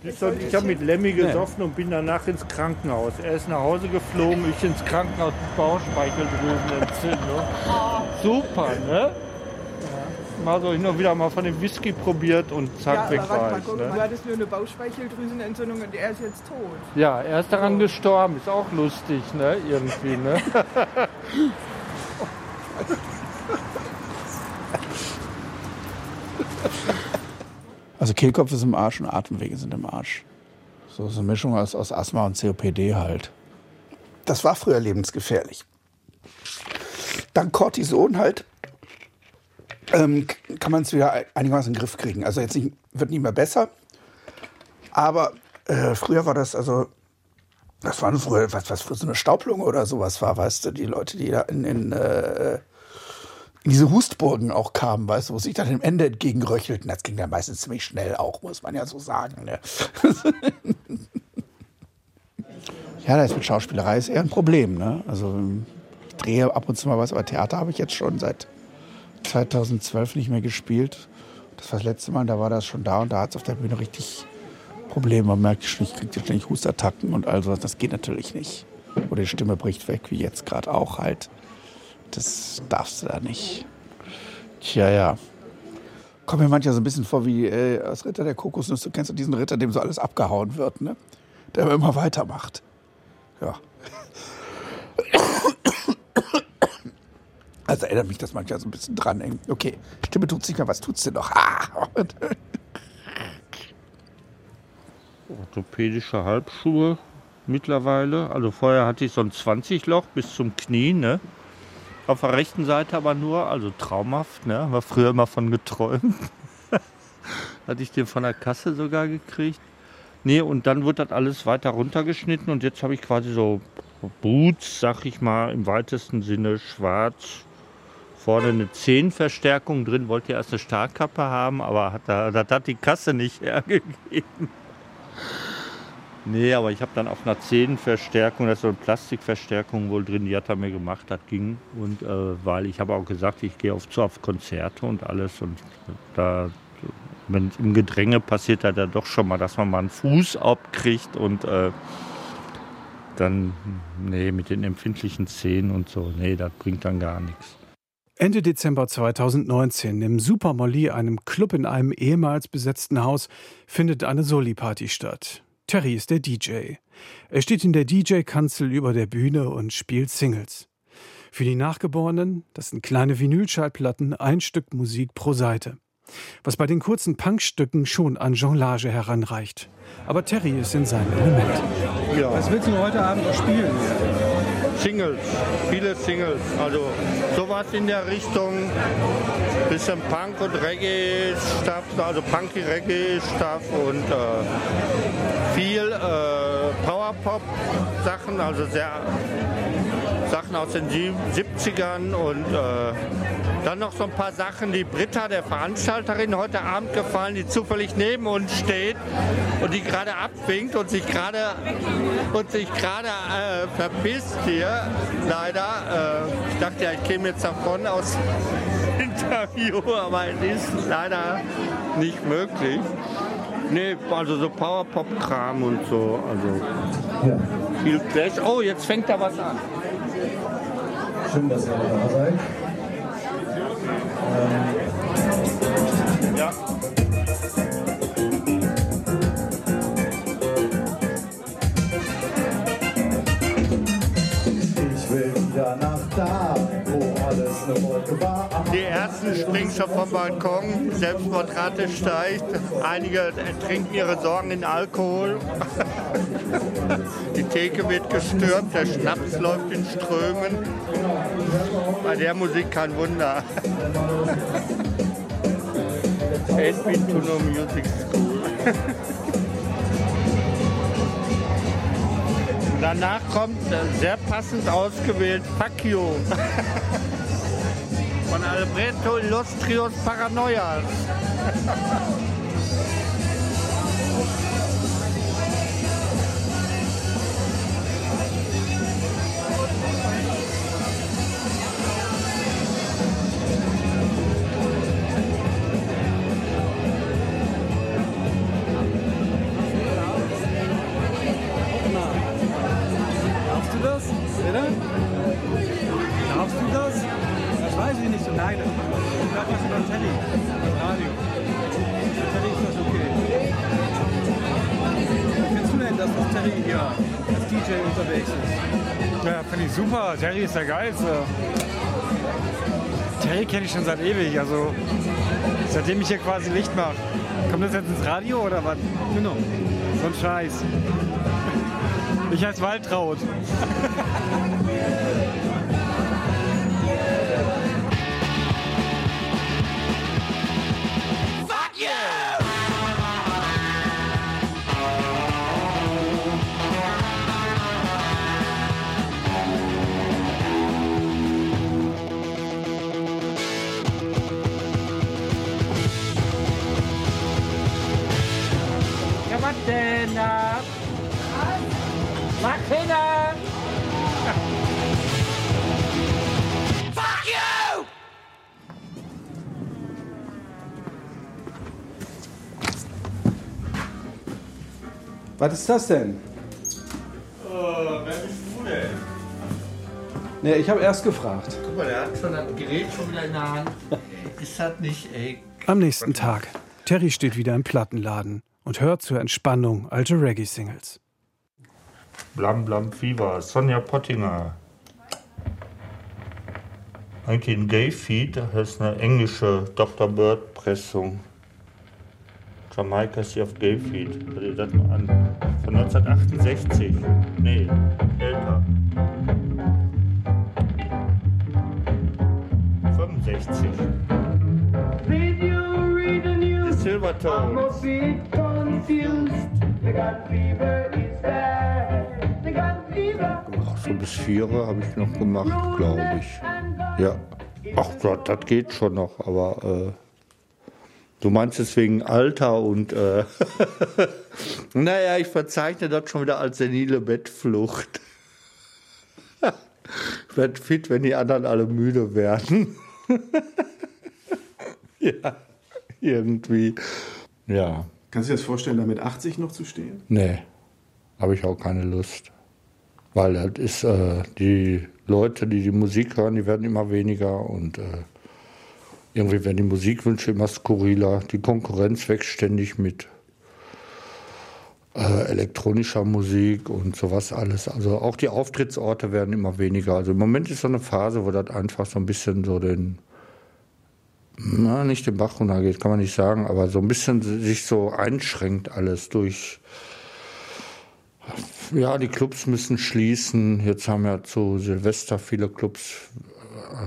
Ich habe mit Lemmy gesoffen und bin danach ins Krankenhaus. Er ist nach Hause geflogen, ich ins Krankenhaus mit Bauchspeicheldrüsenentzündung. Super, ne? Mal so hin und wieder mal von dem Whisky probiert und zack, weg aber warte war ich. guck, du Ne? hattest nur eine Bauchspeicheldrüsenentzündung und er ist jetzt tot. Ja, er ist daran gestorben, ist auch lustig, ne? Irgendwie, ne? Also Kehlkopf ist im Arsch und Atemwege sind im Arsch. So, so eine Mischung aus, aus Asthma und COPD halt. Das war früher lebensgefährlich. Dank Cortison halt ähm, kann man es wieder einigermaßen in den Griff kriegen. Also jetzt nicht, wird nicht mehr besser. Aber äh, früher war das also, das war früher, was, was für so eine Staublunge oder sowas war, weißt du, die Leute, die da in, in, äh, in diese Hustburgen auch kamen, weißt du, wo sich dann dem Ende entgegenröchelten. Das ging dann meistens ziemlich schnell auch, muss man ja so sagen. Ne? ja, das mit Schauspielerei ist eher ein Problem. Ne? Also ich drehe ab und zu mal was, aber Theater habe ich jetzt schon seit 2012 nicht mehr gespielt. Das war das letzte Mal, da war das schon da und da hat es auf der Bühne richtig Probleme. Man merkt schon, ich kriege ständig Hustattacken und all sowas. Das geht natürlich nicht. Oder die Stimme bricht weg, wie jetzt gerade auch halt. Das darfst du da nicht. Tja, ja. Kommt mir manchmal so ein bisschen vor wie äh, als Ritter der Kokosnuss. Du kennst doch diesen Ritter, dem so alles abgehauen wird, ne? Der aber immer weitermacht. Ja. Also erinnert mich das manchmal so ein bisschen dran. Okay, Stimme tut's nicht mehr, was tut's denn noch? Ah. Orthopädische Halbschuhe mittlerweile. Also vorher hatte ich so ein 20-Loch bis zum Knie, ne? Auf der rechten Seite aber nur, also traumhaft, ne? Haben wir früher immer von geträumt. Hatte ich den von der Kasse sogar gekriegt. Nee, und dann wird das alles weiter runtergeschnitten und jetzt habe ich quasi so Boots, sag ich mal, im weitesten Sinne schwarz. Vorne eine Zehenverstärkung drin, wollte erst eine Stahlkappe haben, aber hat, da- das hat die Kasse nicht hergegeben. Nee, aber ich habe dann auch eine Zehenverstärkung, das ist so eine Plastikverstärkung wohl drin, die hat er mir gemacht, das ging. Und äh, weil ich habe auch gesagt, ich gehe auf, zu auf Konzerte und alles und da, wenn im Gedränge passiert hat ja doch schon mal, dass man mal einen Fuß abkriegt und äh, dann, nee, mit den empfindlichen Zehen und so, nee, das bringt dann gar nichts. Ende Dezember 2019 im Super Molly, einem Club in einem ehemals besetzten Haus, findet eine Soli-Party statt. Terry ist der DJ. Er steht in der DJ-Kanzel über der Bühne und spielt Singles. Für die Nachgeborenen, das sind kleine Vinylschallplatten, ein Stück Musik pro Seite. Was bei den kurzen Punkstücken schon an Jonglage heranreicht. Aber Terry ist in seinem Element. Was willst du heute Abend spielen? Singles, viele Singles. Also sowas in der Richtung, bisschen Punk und Reggae-Stuff, also Punky Reggae-Stuff und äh, viel äh, Powerpop-Sachen, also sehr Sachen aus den sieb- 70ern und äh, dann noch so ein paar Sachen, die Britta, der Veranstalterin, heute Abend gefallen, die zufällig neben uns steht und die gerade abwinkt und sich gerade und sich gerade äh, verpisst hier. Leider. Äh, ich dachte ja, ich käme jetzt davon aus Interview, aber es ist leider nicht möglich. Nee, also so Powerpop-Kram und so. Also viel Clash. Oh, jetzt fängt da was an. Schön, dass ihr da seid. Ja. Ich will wieder nach da, Die ersten springen schon vom Balkon, Selbstmordrate steigt, einige trinken ihre Sorgen in Alkohol. Die Theke wird gestürmt, der Schnaps läuft in Strömen. Bei der Musik kein Wunder. Edwin Tuno Music School. Danach kommt sehr passend ausgewählt Fuck You. Von Alberto Illustrios Paranoias. Nein, ich glaube, was über Telly. Das Radio. Für Telly ist das okay. Wie findest du denn, dass das Telly hier als DJ unterwegs ist? Ja, finde ich super. Terry ist der Geilste. Terry kenne ich schon seit ewig, also seitdem ich hier quasi Licht mache. Kommt das jetzt ins Radio oder was? Genau. So ein Scheiß. Ich heiße Waltraud. Was ist das denn? wer bist du denn? Ne, ich habe erst gefragt. Guck mal, der hat schon das Gerät schon wieder in der Hand. Ist das nicht, ey? Am nächsten Tag. Terry steht wieder im Plattenladen und hört zur Entspannung alte Reggae-Singles. Blam Blam Fever, Sonja Pottinger. Eigentlich ein Gay-Feed, das ist eine englische Dr. Bird-Pressung. Jamaika ist hier auf Gay-Feed. Hör dir das mal an. Von 1968. Nee, älter. 62. Die Silvertones. Ach, so bis vier habe ich noch gemacht, glaube ich. Ja. Ach Gott, das geht schon noch, aber äh, du meinst es wegen Alter und äh, naja, ich verzeichne das schon wieder als senile Bettflucht. ich werde fit, wenn die anderen alle müde werden. ja, irgendwie. Ja. Kannst du dir das vorstellen, da mit 80 noch zu stehen? Nee, habe ich auch keine Lust. Weil das ist, äh, die Leute, die die Musik hören, die werden immer weniger und äh, irgendwie werden die Musikwünsche immer skurriler. Die Konkurrenz wächst ständig mit äh, elektronischer Musik und sowas alles. Also auch die Auftrittsorte werden immer weniger. Also im Moment ist so eine Phase, wo das einfach so ein bisschen so den, na, nicht den Bach runtergeht, kann man nicht sagen, aber so ein bisschen sich so einschränkt alles durch ja, die Clubs müssen schließen. Jetzt haben ja zu Silvester viele Clubs,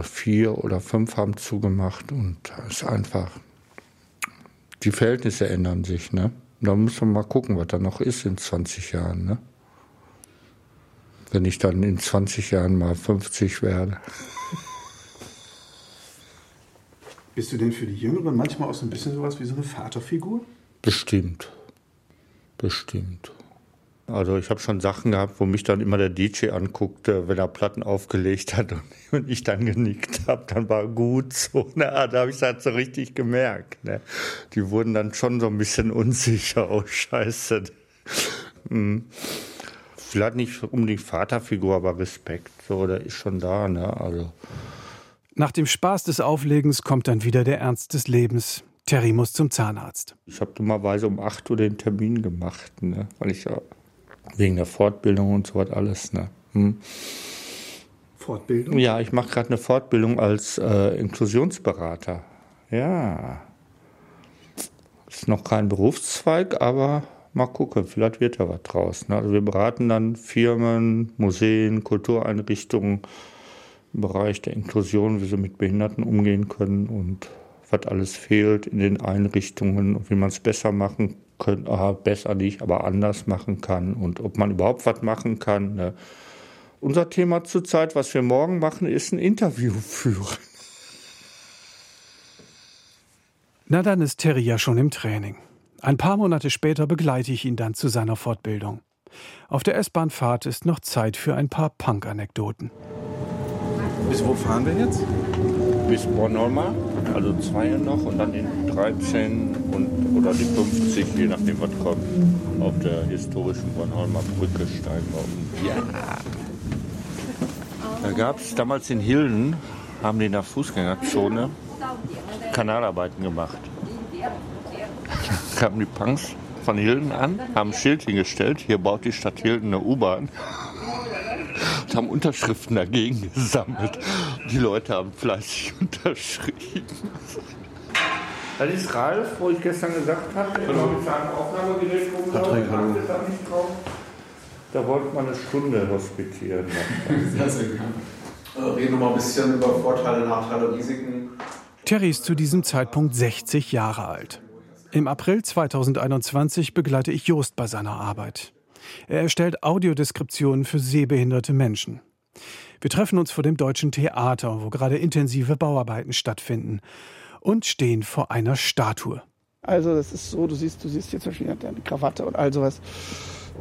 vier oder fünf haben zugemacht und es ist einfach, die Verhältnisse ändern sich. Ne? Da muss man mal gucken, was da noch ist in 20 Jahren. Ne? Wenn ich dann in 20 Jahren mal 50 werde. Bist du denn für die Jüngeren manchmal auch so ein bisschen sowas wie so eine Vaterfigur? Bestimmt. Bestimmt. Also ich habe schon Sachen gehabt, wo mich dann immer der DJ anguckte, wenn er Platten aufgelegt hat und ich dann genickt habe, dann war gut so. Ne? Da habe ich es halt so richtig gemerkt. Ne? Die wurden dann schon so ein bisschen unsicher. Oh Scheiße. Hm. Vielleicht nicht unbedingt Vaterfigur, aber Respekt. So, der ist schon da. Ne? Also. Nach dem Spaß des Auflegens kommt dann wieder der Ernst des Lebens. Terry muss zum Zahnarzt. Ich habe dummerweise um 8 Uhr den Termin gemacht, ne? weil ich ja wegen der Fortbildung und so was alles. Ne? Hm. Fortbildung? Ja, ich mache gerade eine Fortbildung als äh, Inklusionsberater. Ja. Ist noch kein Berufszweig, aber mal gucken, vielleicht wird da was draus. Ne? Also wir beraten dann Firmen, Museen, Kultureinrichtungen im Bereich der Inklusion, wie sie mit Behinderten umgehen können und was alles fehlt in den Einrichtungen und wie man es besser machen kann, ah, besser nicht, aber anders machen kann und ob man überhaupt was machen kann. Ne? Unser Thema zurzeit, was wir morgen machen, ist ein Interview führen. Na dann ist Terry ja schon im Training. Ein paar Monate später begleite ich ihn dann zu seiner Fortbildung. Auf der S-Bahn-Fahrt ist noch Zeit für ein paar Punk-Anekdoten. Bis wo fahren wir jetzt? Bis Bornholmer, also zwei noch und dann in 13 und, oder die 50, je nachdem was kommt. Auf der historischen Bornholmer Brücke steigen wir um. Ja. Da gab es damals in Hilden, haben die in der Fußgängerzone Kanalarbeiten gemacht. kamen die Punks von Hilden an, haben ein Schild hingestellt, hier baut die Stadt Hilden eine U-Bahn. Und haben Unterschriften dagegen gesammelt. Die Leute haben fleißig unterschrieben. Das ist Ralf, wo ich gestern gesagt habe, mit seinem Aufnahmegerät Patrick, hallo. da nicht drauf. Da wollte man eine Stunde hospitieren. Sehr, sehr gerne. Äh, Reden wir mal ein bisschen über Vorteile, Nachteile, Risiken. Terry ist zu diesem Zeitpunkt 60 Jahre alt. Im April 2021 begleite ich Jost bei seiner Arbeit. Er erstellt Audiodeskriptionen für sehbehinderte Menschen. Wir treffen uns vor dem Deutschen Theater, wo gerade intensive Bauarbeiten stattfinden, und stehen vor einer Statue. Also das ist so, du siehst, du siehst hier zum Beispiel eine Krawatte und all sowas.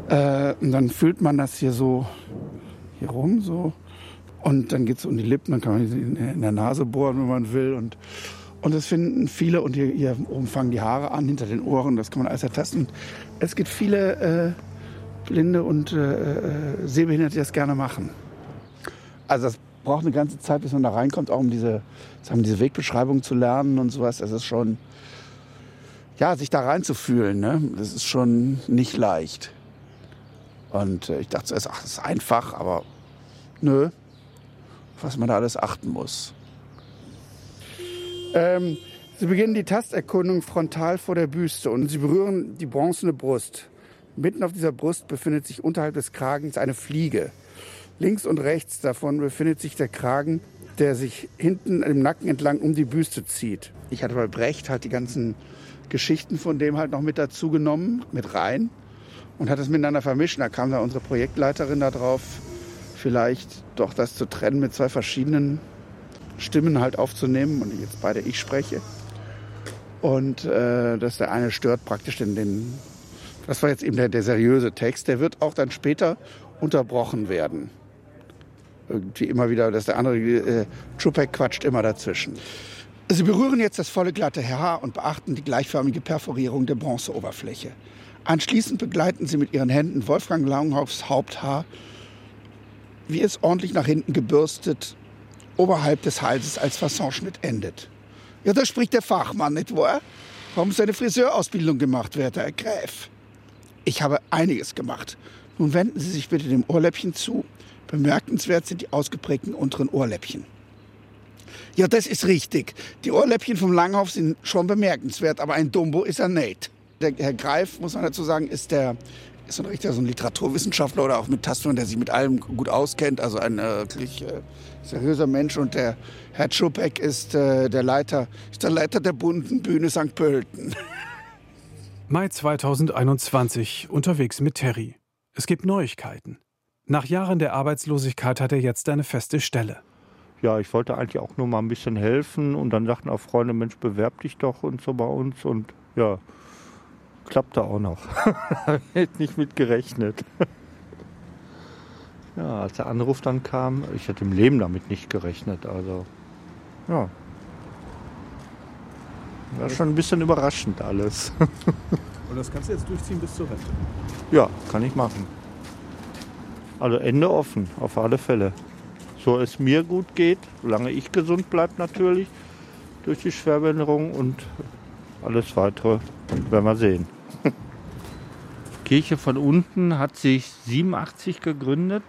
Äh, und dann fühlt man das hier so hier rum so. Und dann geht es um die Lippen, dann kann man in, der Nase bohren, wenn man will. Und, und das finden viele. Und hier, hier oben fangen die Haare an, hinter den Ohren. Das kann man alles ertasten. Es gibt viele äh, Blinde und äh, äh, Sehbehinderte, die das gerne machen. Also das braucht eine ganze Zeit, bis man da reinkommt, auch um diese, sagen, diese Wegbeschreibung zu lernen und sowas. Das ist schon, ja, sich da reinzufühlen, ne? das ist schon nicht leicht. Und äh, ich dachte zuerst, ach, das ist einfach, aber nö, was man da alles achten muss. Ähm, sie beginnen die Tasterkundung frontal vor der Büste und sie berühren die bronzene Brust. Mitten auf dieser Brust befindet sich unterhalb des Kragens eine Fliege. Links und rechts davon befindet sich der Kragen der sich hinten im Nacken entlang um die Büste zieht. Ich hatte bei Brecht halt die ganzen Geschichten von dem halt noch mit dazu genommen, mit rein und hat es miteinander vermischt. Da kam da unsere Projektleiterin da drauf, vielleicht doch das zu trennen mit zwei verschiedenen Stimmen halt aufzunehmen und jetzt beide ich spreche. Und äh, dass der eine stört praktisch den, den das war jetzt eben der, der seriöse Text, der wird auch dann später unterbrochen werden. Irgendwie immer wieder, dass der andere, äh, Chupek quatscht immer dazwischen. Sie berühren jetzt das volle glatte Haar und beachten die gleichförmige Perforierung der Bronzeoberfläche. Anschließend begleiten Sie mit Ihren Händen Wolfgang Langhoffs Haupthaar, wie es ordentlich nach hinten gebürstet, oberhalb des Halses als Fassonschnitt endet. Ja, da spricht der Fachmann, nicht wahr? Warum ist eine Friseurausbildung gemacht, werter Herr Gräf? Ich habe einiges gemacht. Nun wenden Sie sich bitte dem Ohrläppchen zu. Bemerkenswert sind die ausgeprägten unteren Ohrläppchen. Ja, das ist richtig. Die Ohrläppchen vom Langhoff sind schon bemerkenswert, aber ein Dumbo ist er nicht. Der Herr Greif, muss man dazu sagen, ist der ist ein richtiger so ein Literaturwissenschaftler oder auch mit Tastung, der sich mit allem gut auskennt, also ein äh, wirklich äh, seriöser Mensch. Und der Herr Schubeck ist äh, der Leiter, ist der Leiter der bunten Bühne St. Pölten. Mai 2021 unterwegs mit Terry. Es gibt Neuigkeiten. Nach Jahren der Arbeitslosigkeit hat er jetzt eine feste Stelle. Ja, ich wollte eigentlich auch nur mal ein bisschen helfen und dann sagten auch Freunde, Mensch, bewerb dich doch und so bei uns und ja, klappte auch noch. Hätte nicht mit gerechnet. ja, als der Anruf dann kam, ich hätte im Leben damit nicht gerechnet. Also, ja. War schon ein bisschen überraschend alles. Und das kannst du jetzt durchziehen bis zur Rente? ja, kann ich machen. Also Ende offen, auf alle Fälle. So es mir gut geht, solange ich gesund bleibe natürlich, durch die Schwerbehinderung und alles weitere werden wir sehen. Kirche von unten hat sich 87 gegründet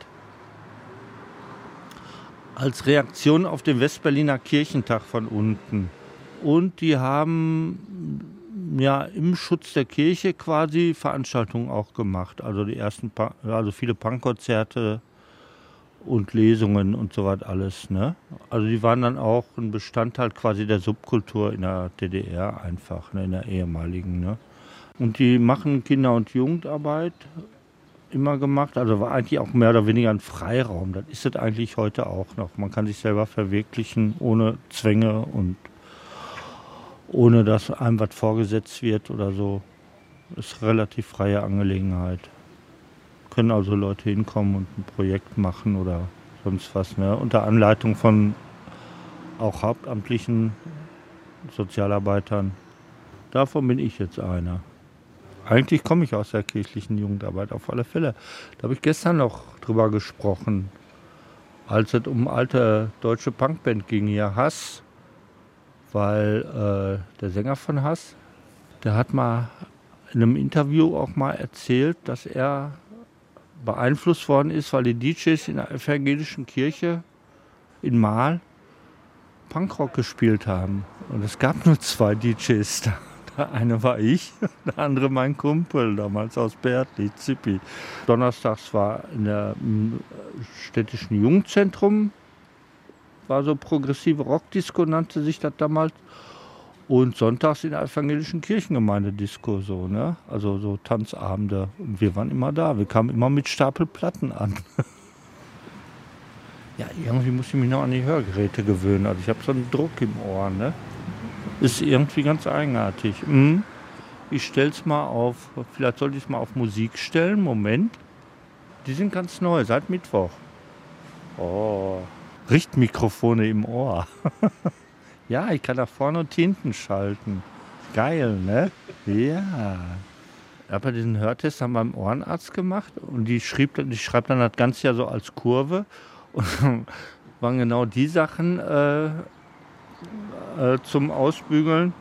als Reaktion auf den Westberliner Kirchentag von unten. Und die haben ja im Schutz der Kirche quasi Veranstaltungen auch gemacht. Also die ersten, also viele Punkkonzerte und Lesungen und so was alles. Ne? Also die waren dann auch ein Bestandteil quasi der Subkultur in der DDR einfach, ne? in der ehemaligen. Ne? Und die machen Kinder- und Jugendarbeit immer gemacht. Also war eigentlich auch mehr oder weniger ein Freiraum. Das ist es eigentlich heute auch noch. Man kann sich selber verwirklichen ohne Zwänge und ohne dass einem was vorgesetzt wird oder so. Ist relativ freie Angelegenheit. Können also Leute hinkommen und ein Projekt machen oder sonst was. Ne? Unter Anleitung von auch hauptamtlichen Sozialarbeitern. Davon bin ich jetzt einer. Eigentlich komme ich aus der kirchlichen Jugendarbeit, auf alle Fälle. Da habe ich gestern noch drüber gesprochen, als es um alte deutsche Punkband ging, hier Hass, weil äh, der Sänger von Hass, der hat mal in einem Interview auch mal erzählt, dass er beeinflusst worden ist, weil die DJs in der evangelischen Kirche in Mahl Punkrock gespielt haben. Und es gab nur zwei DJs da. Der eine war ich, der andere mein Kumpel, damals aus Bertli, Zippi. Donnerstags war in der im städtischen Jugendzentrum, war so progressive Rockdisco, nannte sich das damals. Und sonntags in der evangelischen Kirchengemeinde-Disco, so, ne? Also so Tanzabende. Und wir waren immer da. Wir kamen immer mit Stapel Platten an. ja, irgendwie muss ich mich noch an die Hörgeräte gewöhnen. Also ich habe so einen Druck im Ohr, ne? Ist irgendwie ganz eigenartig. Mhm. Ich stell's mal auf, vielleicht sollte ich es mal auf Musik stellen. Moment. Die sind ganz neu, seit Mittwoch. Oh, Richtmikrofone im Ohr. ja, ich kann nach vorne und hinten schalten. Geil, ne? Ja. Aber diesen Hörtest wir beim Ohrenarzt gemacht und die schrieb, die schreibt dann das Ganze ja so als Kurve. Und waren genau die Sachen äh, äh, zum Ausbügeln,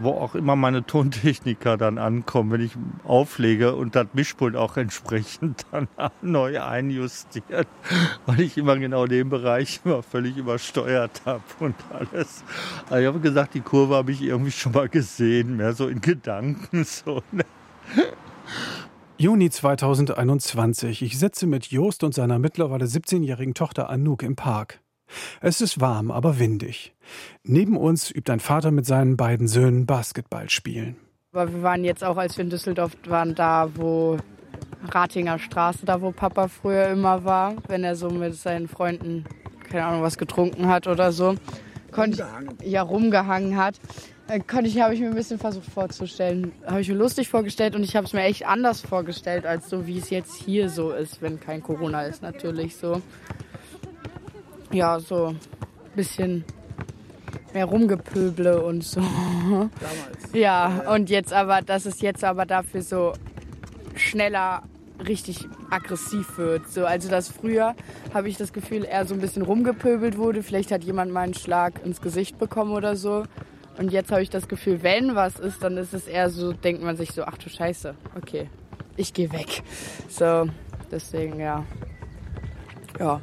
wo auch immer meine Tontechniker dann ankommen, wenn ich auflege und das Mischpult auch entsprechend dann neu einjustiert, weil ich immer genau den Bereich immer völlig übersteuert habe und alles. Aber ich habe gesagt, die Kurve habe ich irgendwie schon mal gesehen, mehr so in Gedanken. So, ne? Juni 2021. Ich sitze mit Jost und seiner mittlerweile 17-jährigen Tochter Anouk im Park. Es ist warm, aber windig. Neben uns übt ein Vater mit seinen beiden Söhnen Basketball spielen. Aber wir waren jetzt auch, als wir in Düsseldorf waren, da, wo Ratinger Straße, da wo Papa früher immer war, wenn er so mit seinen Freunden, keine Ahnung, was getrunken hat oder so. Konnte ich, ja, rumgehangen hat. Äh, Konnte ich, habe ich mir ein bisschen versucht vorzustellen. Habe ich mir lustig vorgestellt und ich habe es mir echt anders vorgestellt, als so wie es jetzt hier so ist, wenn kein Corona ist, natürlich so. Ja, so ein bisschen mehr rumgepöble und so. Damals. Ja, und jetzt aber, dass es jetzt aber dafür so schneller richtig aggressiv wird. So, also dass früher habe ich das Gefühl, eher so ein bisschen rumgepöbelt wurde. Vielleicht hat jemand mal einen Schlag ins Gesicht bekommen oder so. Und jetzt habe ich das Gefühl, wenn was ist, dann ist es eher so, denkt man sich so, ach du Scheiße, okay, ich gehe weg. So, deswegen ja. Ja.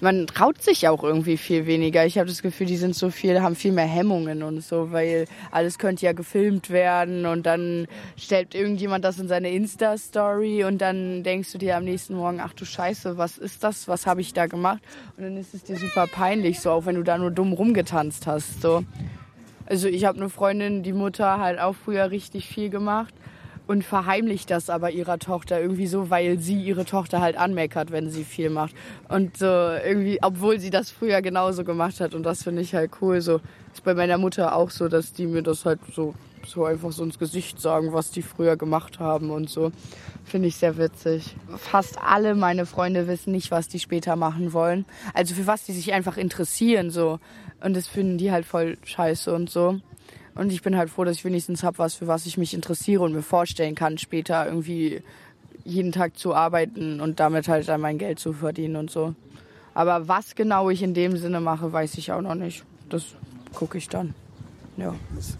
Man traut sich auch irgendwie viel weniger. Ich habe das Gefühl, die sind so viel, haben viel mehr Hemmungen und so, weil alles könnte ja gefilmt werden und dann stellt irgendjemand das in seine Insta-Story und dann denkst du dir am nächsten Morgen, ach du Scheiße, was ist das? Was habe ich da gemacht? Und dann ist es dir super peinlich, so auch wenn du da nur dumm rumgetanzt hast. So. Also ich habe eine Freundin, die Mutter halt auch früher richtig viel gemacht und verheimlicht das aber ihrer Tochter irgendwie so, weil sie ihre Tochter halt anmeckert, wenn sie viel macht. Und so irgendwie, obwohl sie das früher genauso gemacht hat und das finde ich halt cool. So ist bei meiner Mutter auch so, dass die mir das halt so so einfach so ins Gesicht sagen, was die früher gemacht haben und so. Finde ich sehr witzig. Fast alle meine Freunde wissen nicht, was die später machen wollen. Also für was die sich einfach interessieren so. Und das finden die halt voll scheiße und so. Und ich bin halt froh, dass ich wenigstens habe was, für was ich mich interessiere und mir vorstellen kann, später irgendwie jeden Tag zu arbeiten und damit halt dann mein Geld zu verdienen und so. Aber was genau ich in dem Sinne mache, weiß ich auch noch nicht. Das gucke ich dann. Ja.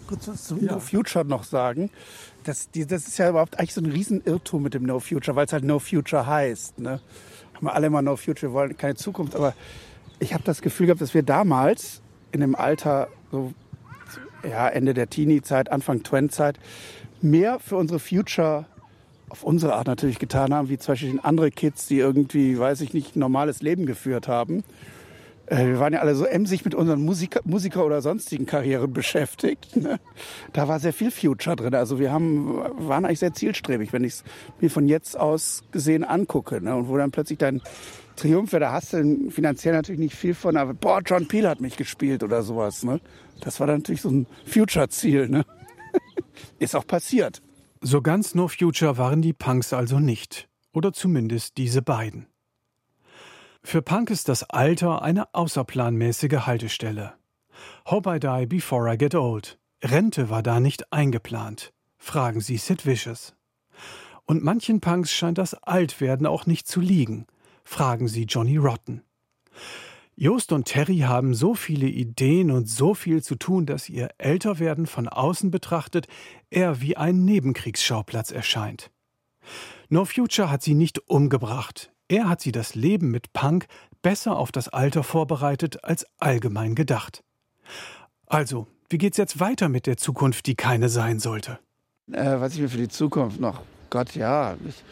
kurz was zum No Future noch sagen. Das, die, das ist ja überhaupt eigentlich so ein Riesenirrtum mit dem No Future, weil es halt No Future heißt. Ne? Haben wir alle immer No Future, wollen keine Zukunft. Aber ich habe das Gefühl gehabt, dass wir damals in dem Alter, so ja, Ende der Teenie-Zeit, Anfang Twen-Zeit, mehr für unsere Future auf unsere Art natürlich getan haben, wie zum Beispiel andere Kids, die irgendwie, weiß ich nicht, ein normales Leben geführt haben. Äh, Wir waren ja alle so emsig mit unseren Musiker, Musiker oder sonstigen Karrieren beschäftigt. Ne? Da war sehr viel Future drin. Also wir haben, waren eigentlich sehr zielstrebig, wenn ich es mir von jetzt aus gesehen angucke. Ne? Und wo dann plötzlich dein Triumph, da hast du finanziell natürlich nicht viel von, aber boah, John Peel hat mich gespielt oder sowas. Ne? Das war dann natürlich so ein Future-Ziel. Ne? Ist auch passiert. So ganz No Future waren die Punks also nicht. Oder zumindest diese beiden. Für Punk ist das Alter eine außerplanmäßige Haltestelle. Hope I die before I get old. Rente war da nicht eingeplant. Fragen Sie Sid Vicious. Und manchen Punks scheint das Altwerden auch nicht zu liegen. Fragen Sie Johnny Rotten. Jost und Terry haben so viele Ideen und so viel zu tun, dass ihr Älterwerden von außen betrachtet eher wie ein Nebenkriegsschauplatz erscheint. No Future hat sie nicht umgebracht. Er hat sie das Leben mit Punk besser auf das Alter vorbereitet als allgemein gedacht. Also, wie geht's jetzt weiter mit der Zukunft, die keine sein sollte? Äh, was ich mir für die Zukunft noch, Gott ja, ich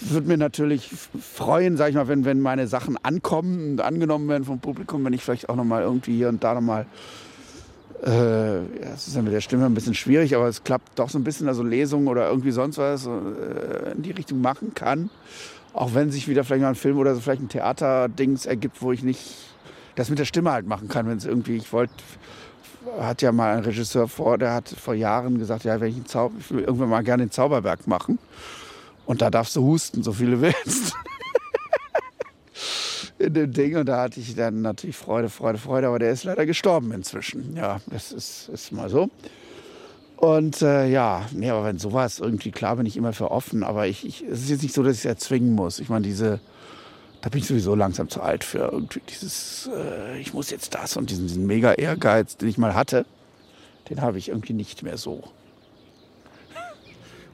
würde mir natürlich freuen, sag ich mal, wenn, wenn meine Sachen ankommen und angenommen werden vom Publikum, wenn ich vielleicht auch noch mal irgendwie hier und da noch mal äh, ja, es ist ja mit der Stimme ein bisschen schwierig, aber es klappt doch so ein bisschen, also Lesungen oder irgendwie sonst was äh, in die Richtung machen kann. Auch wenn sich wieder vielleicht mal ein Film oder so vielleicht ein Theaterdings ergibt, wo ich nicht das mit der Stimme halt machen kann, wenn es irgendwie, ich wollte, hat ja mal ein Regisseur vor, der hat vor Jahren gesagt, ja, wenn ich, einen Zau ich will irgendwann mal gerne den Zauberberg machen. Und da darfst du husten, so viele willst. In dem Ding. Und da hatte ich dann natürlich Freude, Freude, Freude. Aber der ist leider gestorben inzwischen. Ja, das ist, ist mal so. Und äh, ja, nee, aber wenn sowas irgendwie, klar bin ich immer für offen, aber ich, ich, es ist jetzt nicht so, dass ich es erzwingen muss. Ich meine, diese, da bin ich sowieso langsam zu alt für irgendwie dieses, äh, ich muss jetzt das und diesen, diesen mega Ehrgeiz, den ich mal hatte, den habe ich irgendwie nicht mehr so.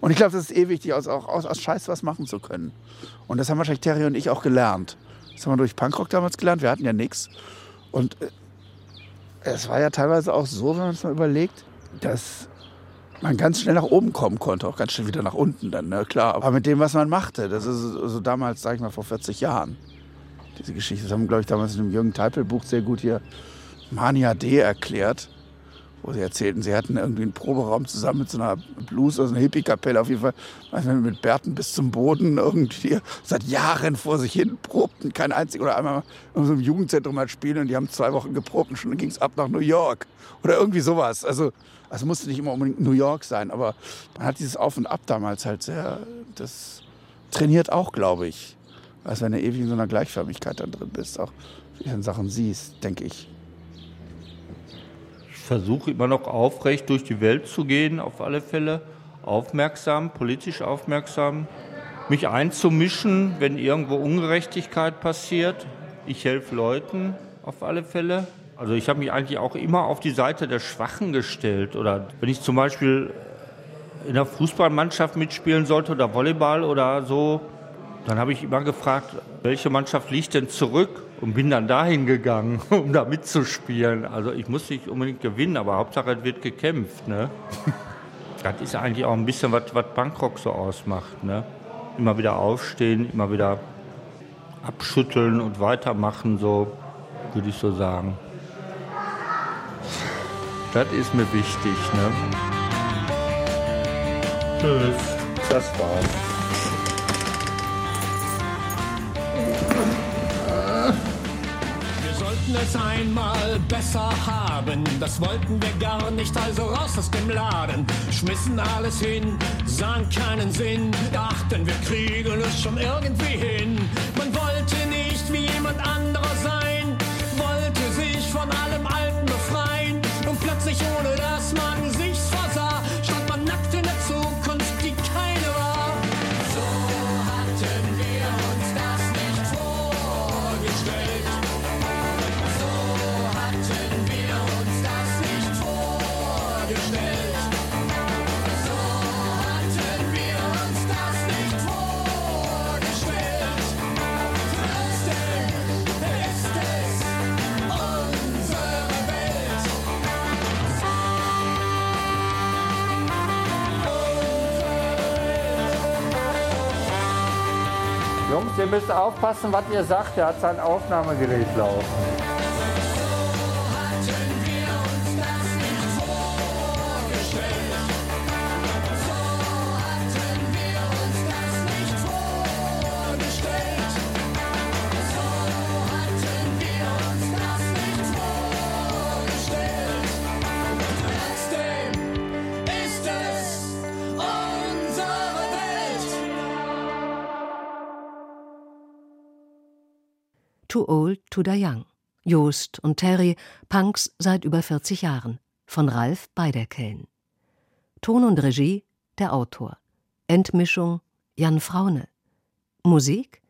Und ich glaube, das ist eh wichtig, aus, auch aus, aus Scheiß was machen zu können. Und das haben wahrscheinlich Terry und ich auch gelernt. Das haben wir durch Punkrock damals gelernt, wir hatten ja nichts. Und äh, es war ja teilweise auch so, wenn man es mal überlegt, dass man ganz schnell nach oben kommen konnte, auch ganz schnell wieder nach unten dann, ne? klar. Aber mit dem, was man machte, das ist so damals, sag ich mal, vor 40 Jahren. Diese Geschichte, das haben, glaube ich, damals in dem Jürgen Teipel-Buch sehr gut hier Mania D erklärt, wo sie erzählten, sie hatten irgendwie einen Proberaum zusammen mit so einer Blues aus einer Hippie-Kapelle, auf jeden Fall, nicht, mit Bärten bis zum Boden irgendwie seit Jahren vor sich hin probten, kein einziger, oder einmal in so einem Jugendzentrum mal spielen und die haben zwei Wochen geprobt und schon ging es ab nach New York oder irgendwie sowas. Also, also musste nicht immer unbedingt New York sein, aber man hat dieses Auf und Ab damals halt sehr, das trainiert auch, glaube ich. Als wenn du ewig in so einer Gleichförmigkeit dann drin bist, auch wie du Sachen siehst, denke ich. Ich versuche immer noch aufrecht durch die Welt zu gehen, auf alle Fälle. Aufmerksam, politisch aufmerksam. Mich einzumischen, wenn irgendwo Ungerechtigkeit passiert. Ich helfe Leuten, auf alle Fälle. Also ich habe mich eigentlich auch immer auf die Seite der Schwachen gestellt. Oder wenn ich zum Beispiel in der Fußballmannschaft mitspielen sollte oder Volleyball oder so, dann habe ich immer gefragt, welche Mannschaft liegt denn zurück und bin dann dahin gegangen, um da mitzuspielen. Also ich muss nicht unbedingt gewinnen, aber Hauptsache es wird gekämpft. Ne? Das ist eigentlich auch ein bisschen, was, was Bangkok so ausmacht. Ne? Immer wieder aufstehen, immer wieder abschütteln und weitermachen, so würde ich so sagen. Das ist mir wichtig. Ne? Tschüss. Das war's. Es einmal besser haben. Das wollten wir gar nicht, also raus aus dem Laden. Schmissen alles hin, sahen keinen Sinn. Dachten, wir kriegen es schon irgendwie hin. Man wollte nicht wie jemand anderer sein, ihr müsst aufpassen, was ihr sagt. Er hat sein Aufnahmegerät laufen. Too Old to Die Young. Joost und Terry, Punks seit über 40 Jahren. Von Ralf Beiderkellen. Ton und Regie der Autor. Endmischung Jan Fraune. Musik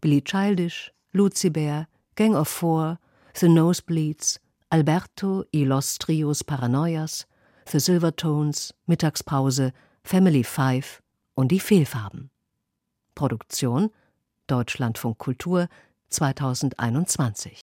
Billy Childish, Lucy Bear, Gang of Four, The Nosebleeds, Alberto y los Trios Paranoias, The Silvertones, Mittagspause, Family Five und die Fehlfarben. Produktion Deutschlandfunk Kultur 2021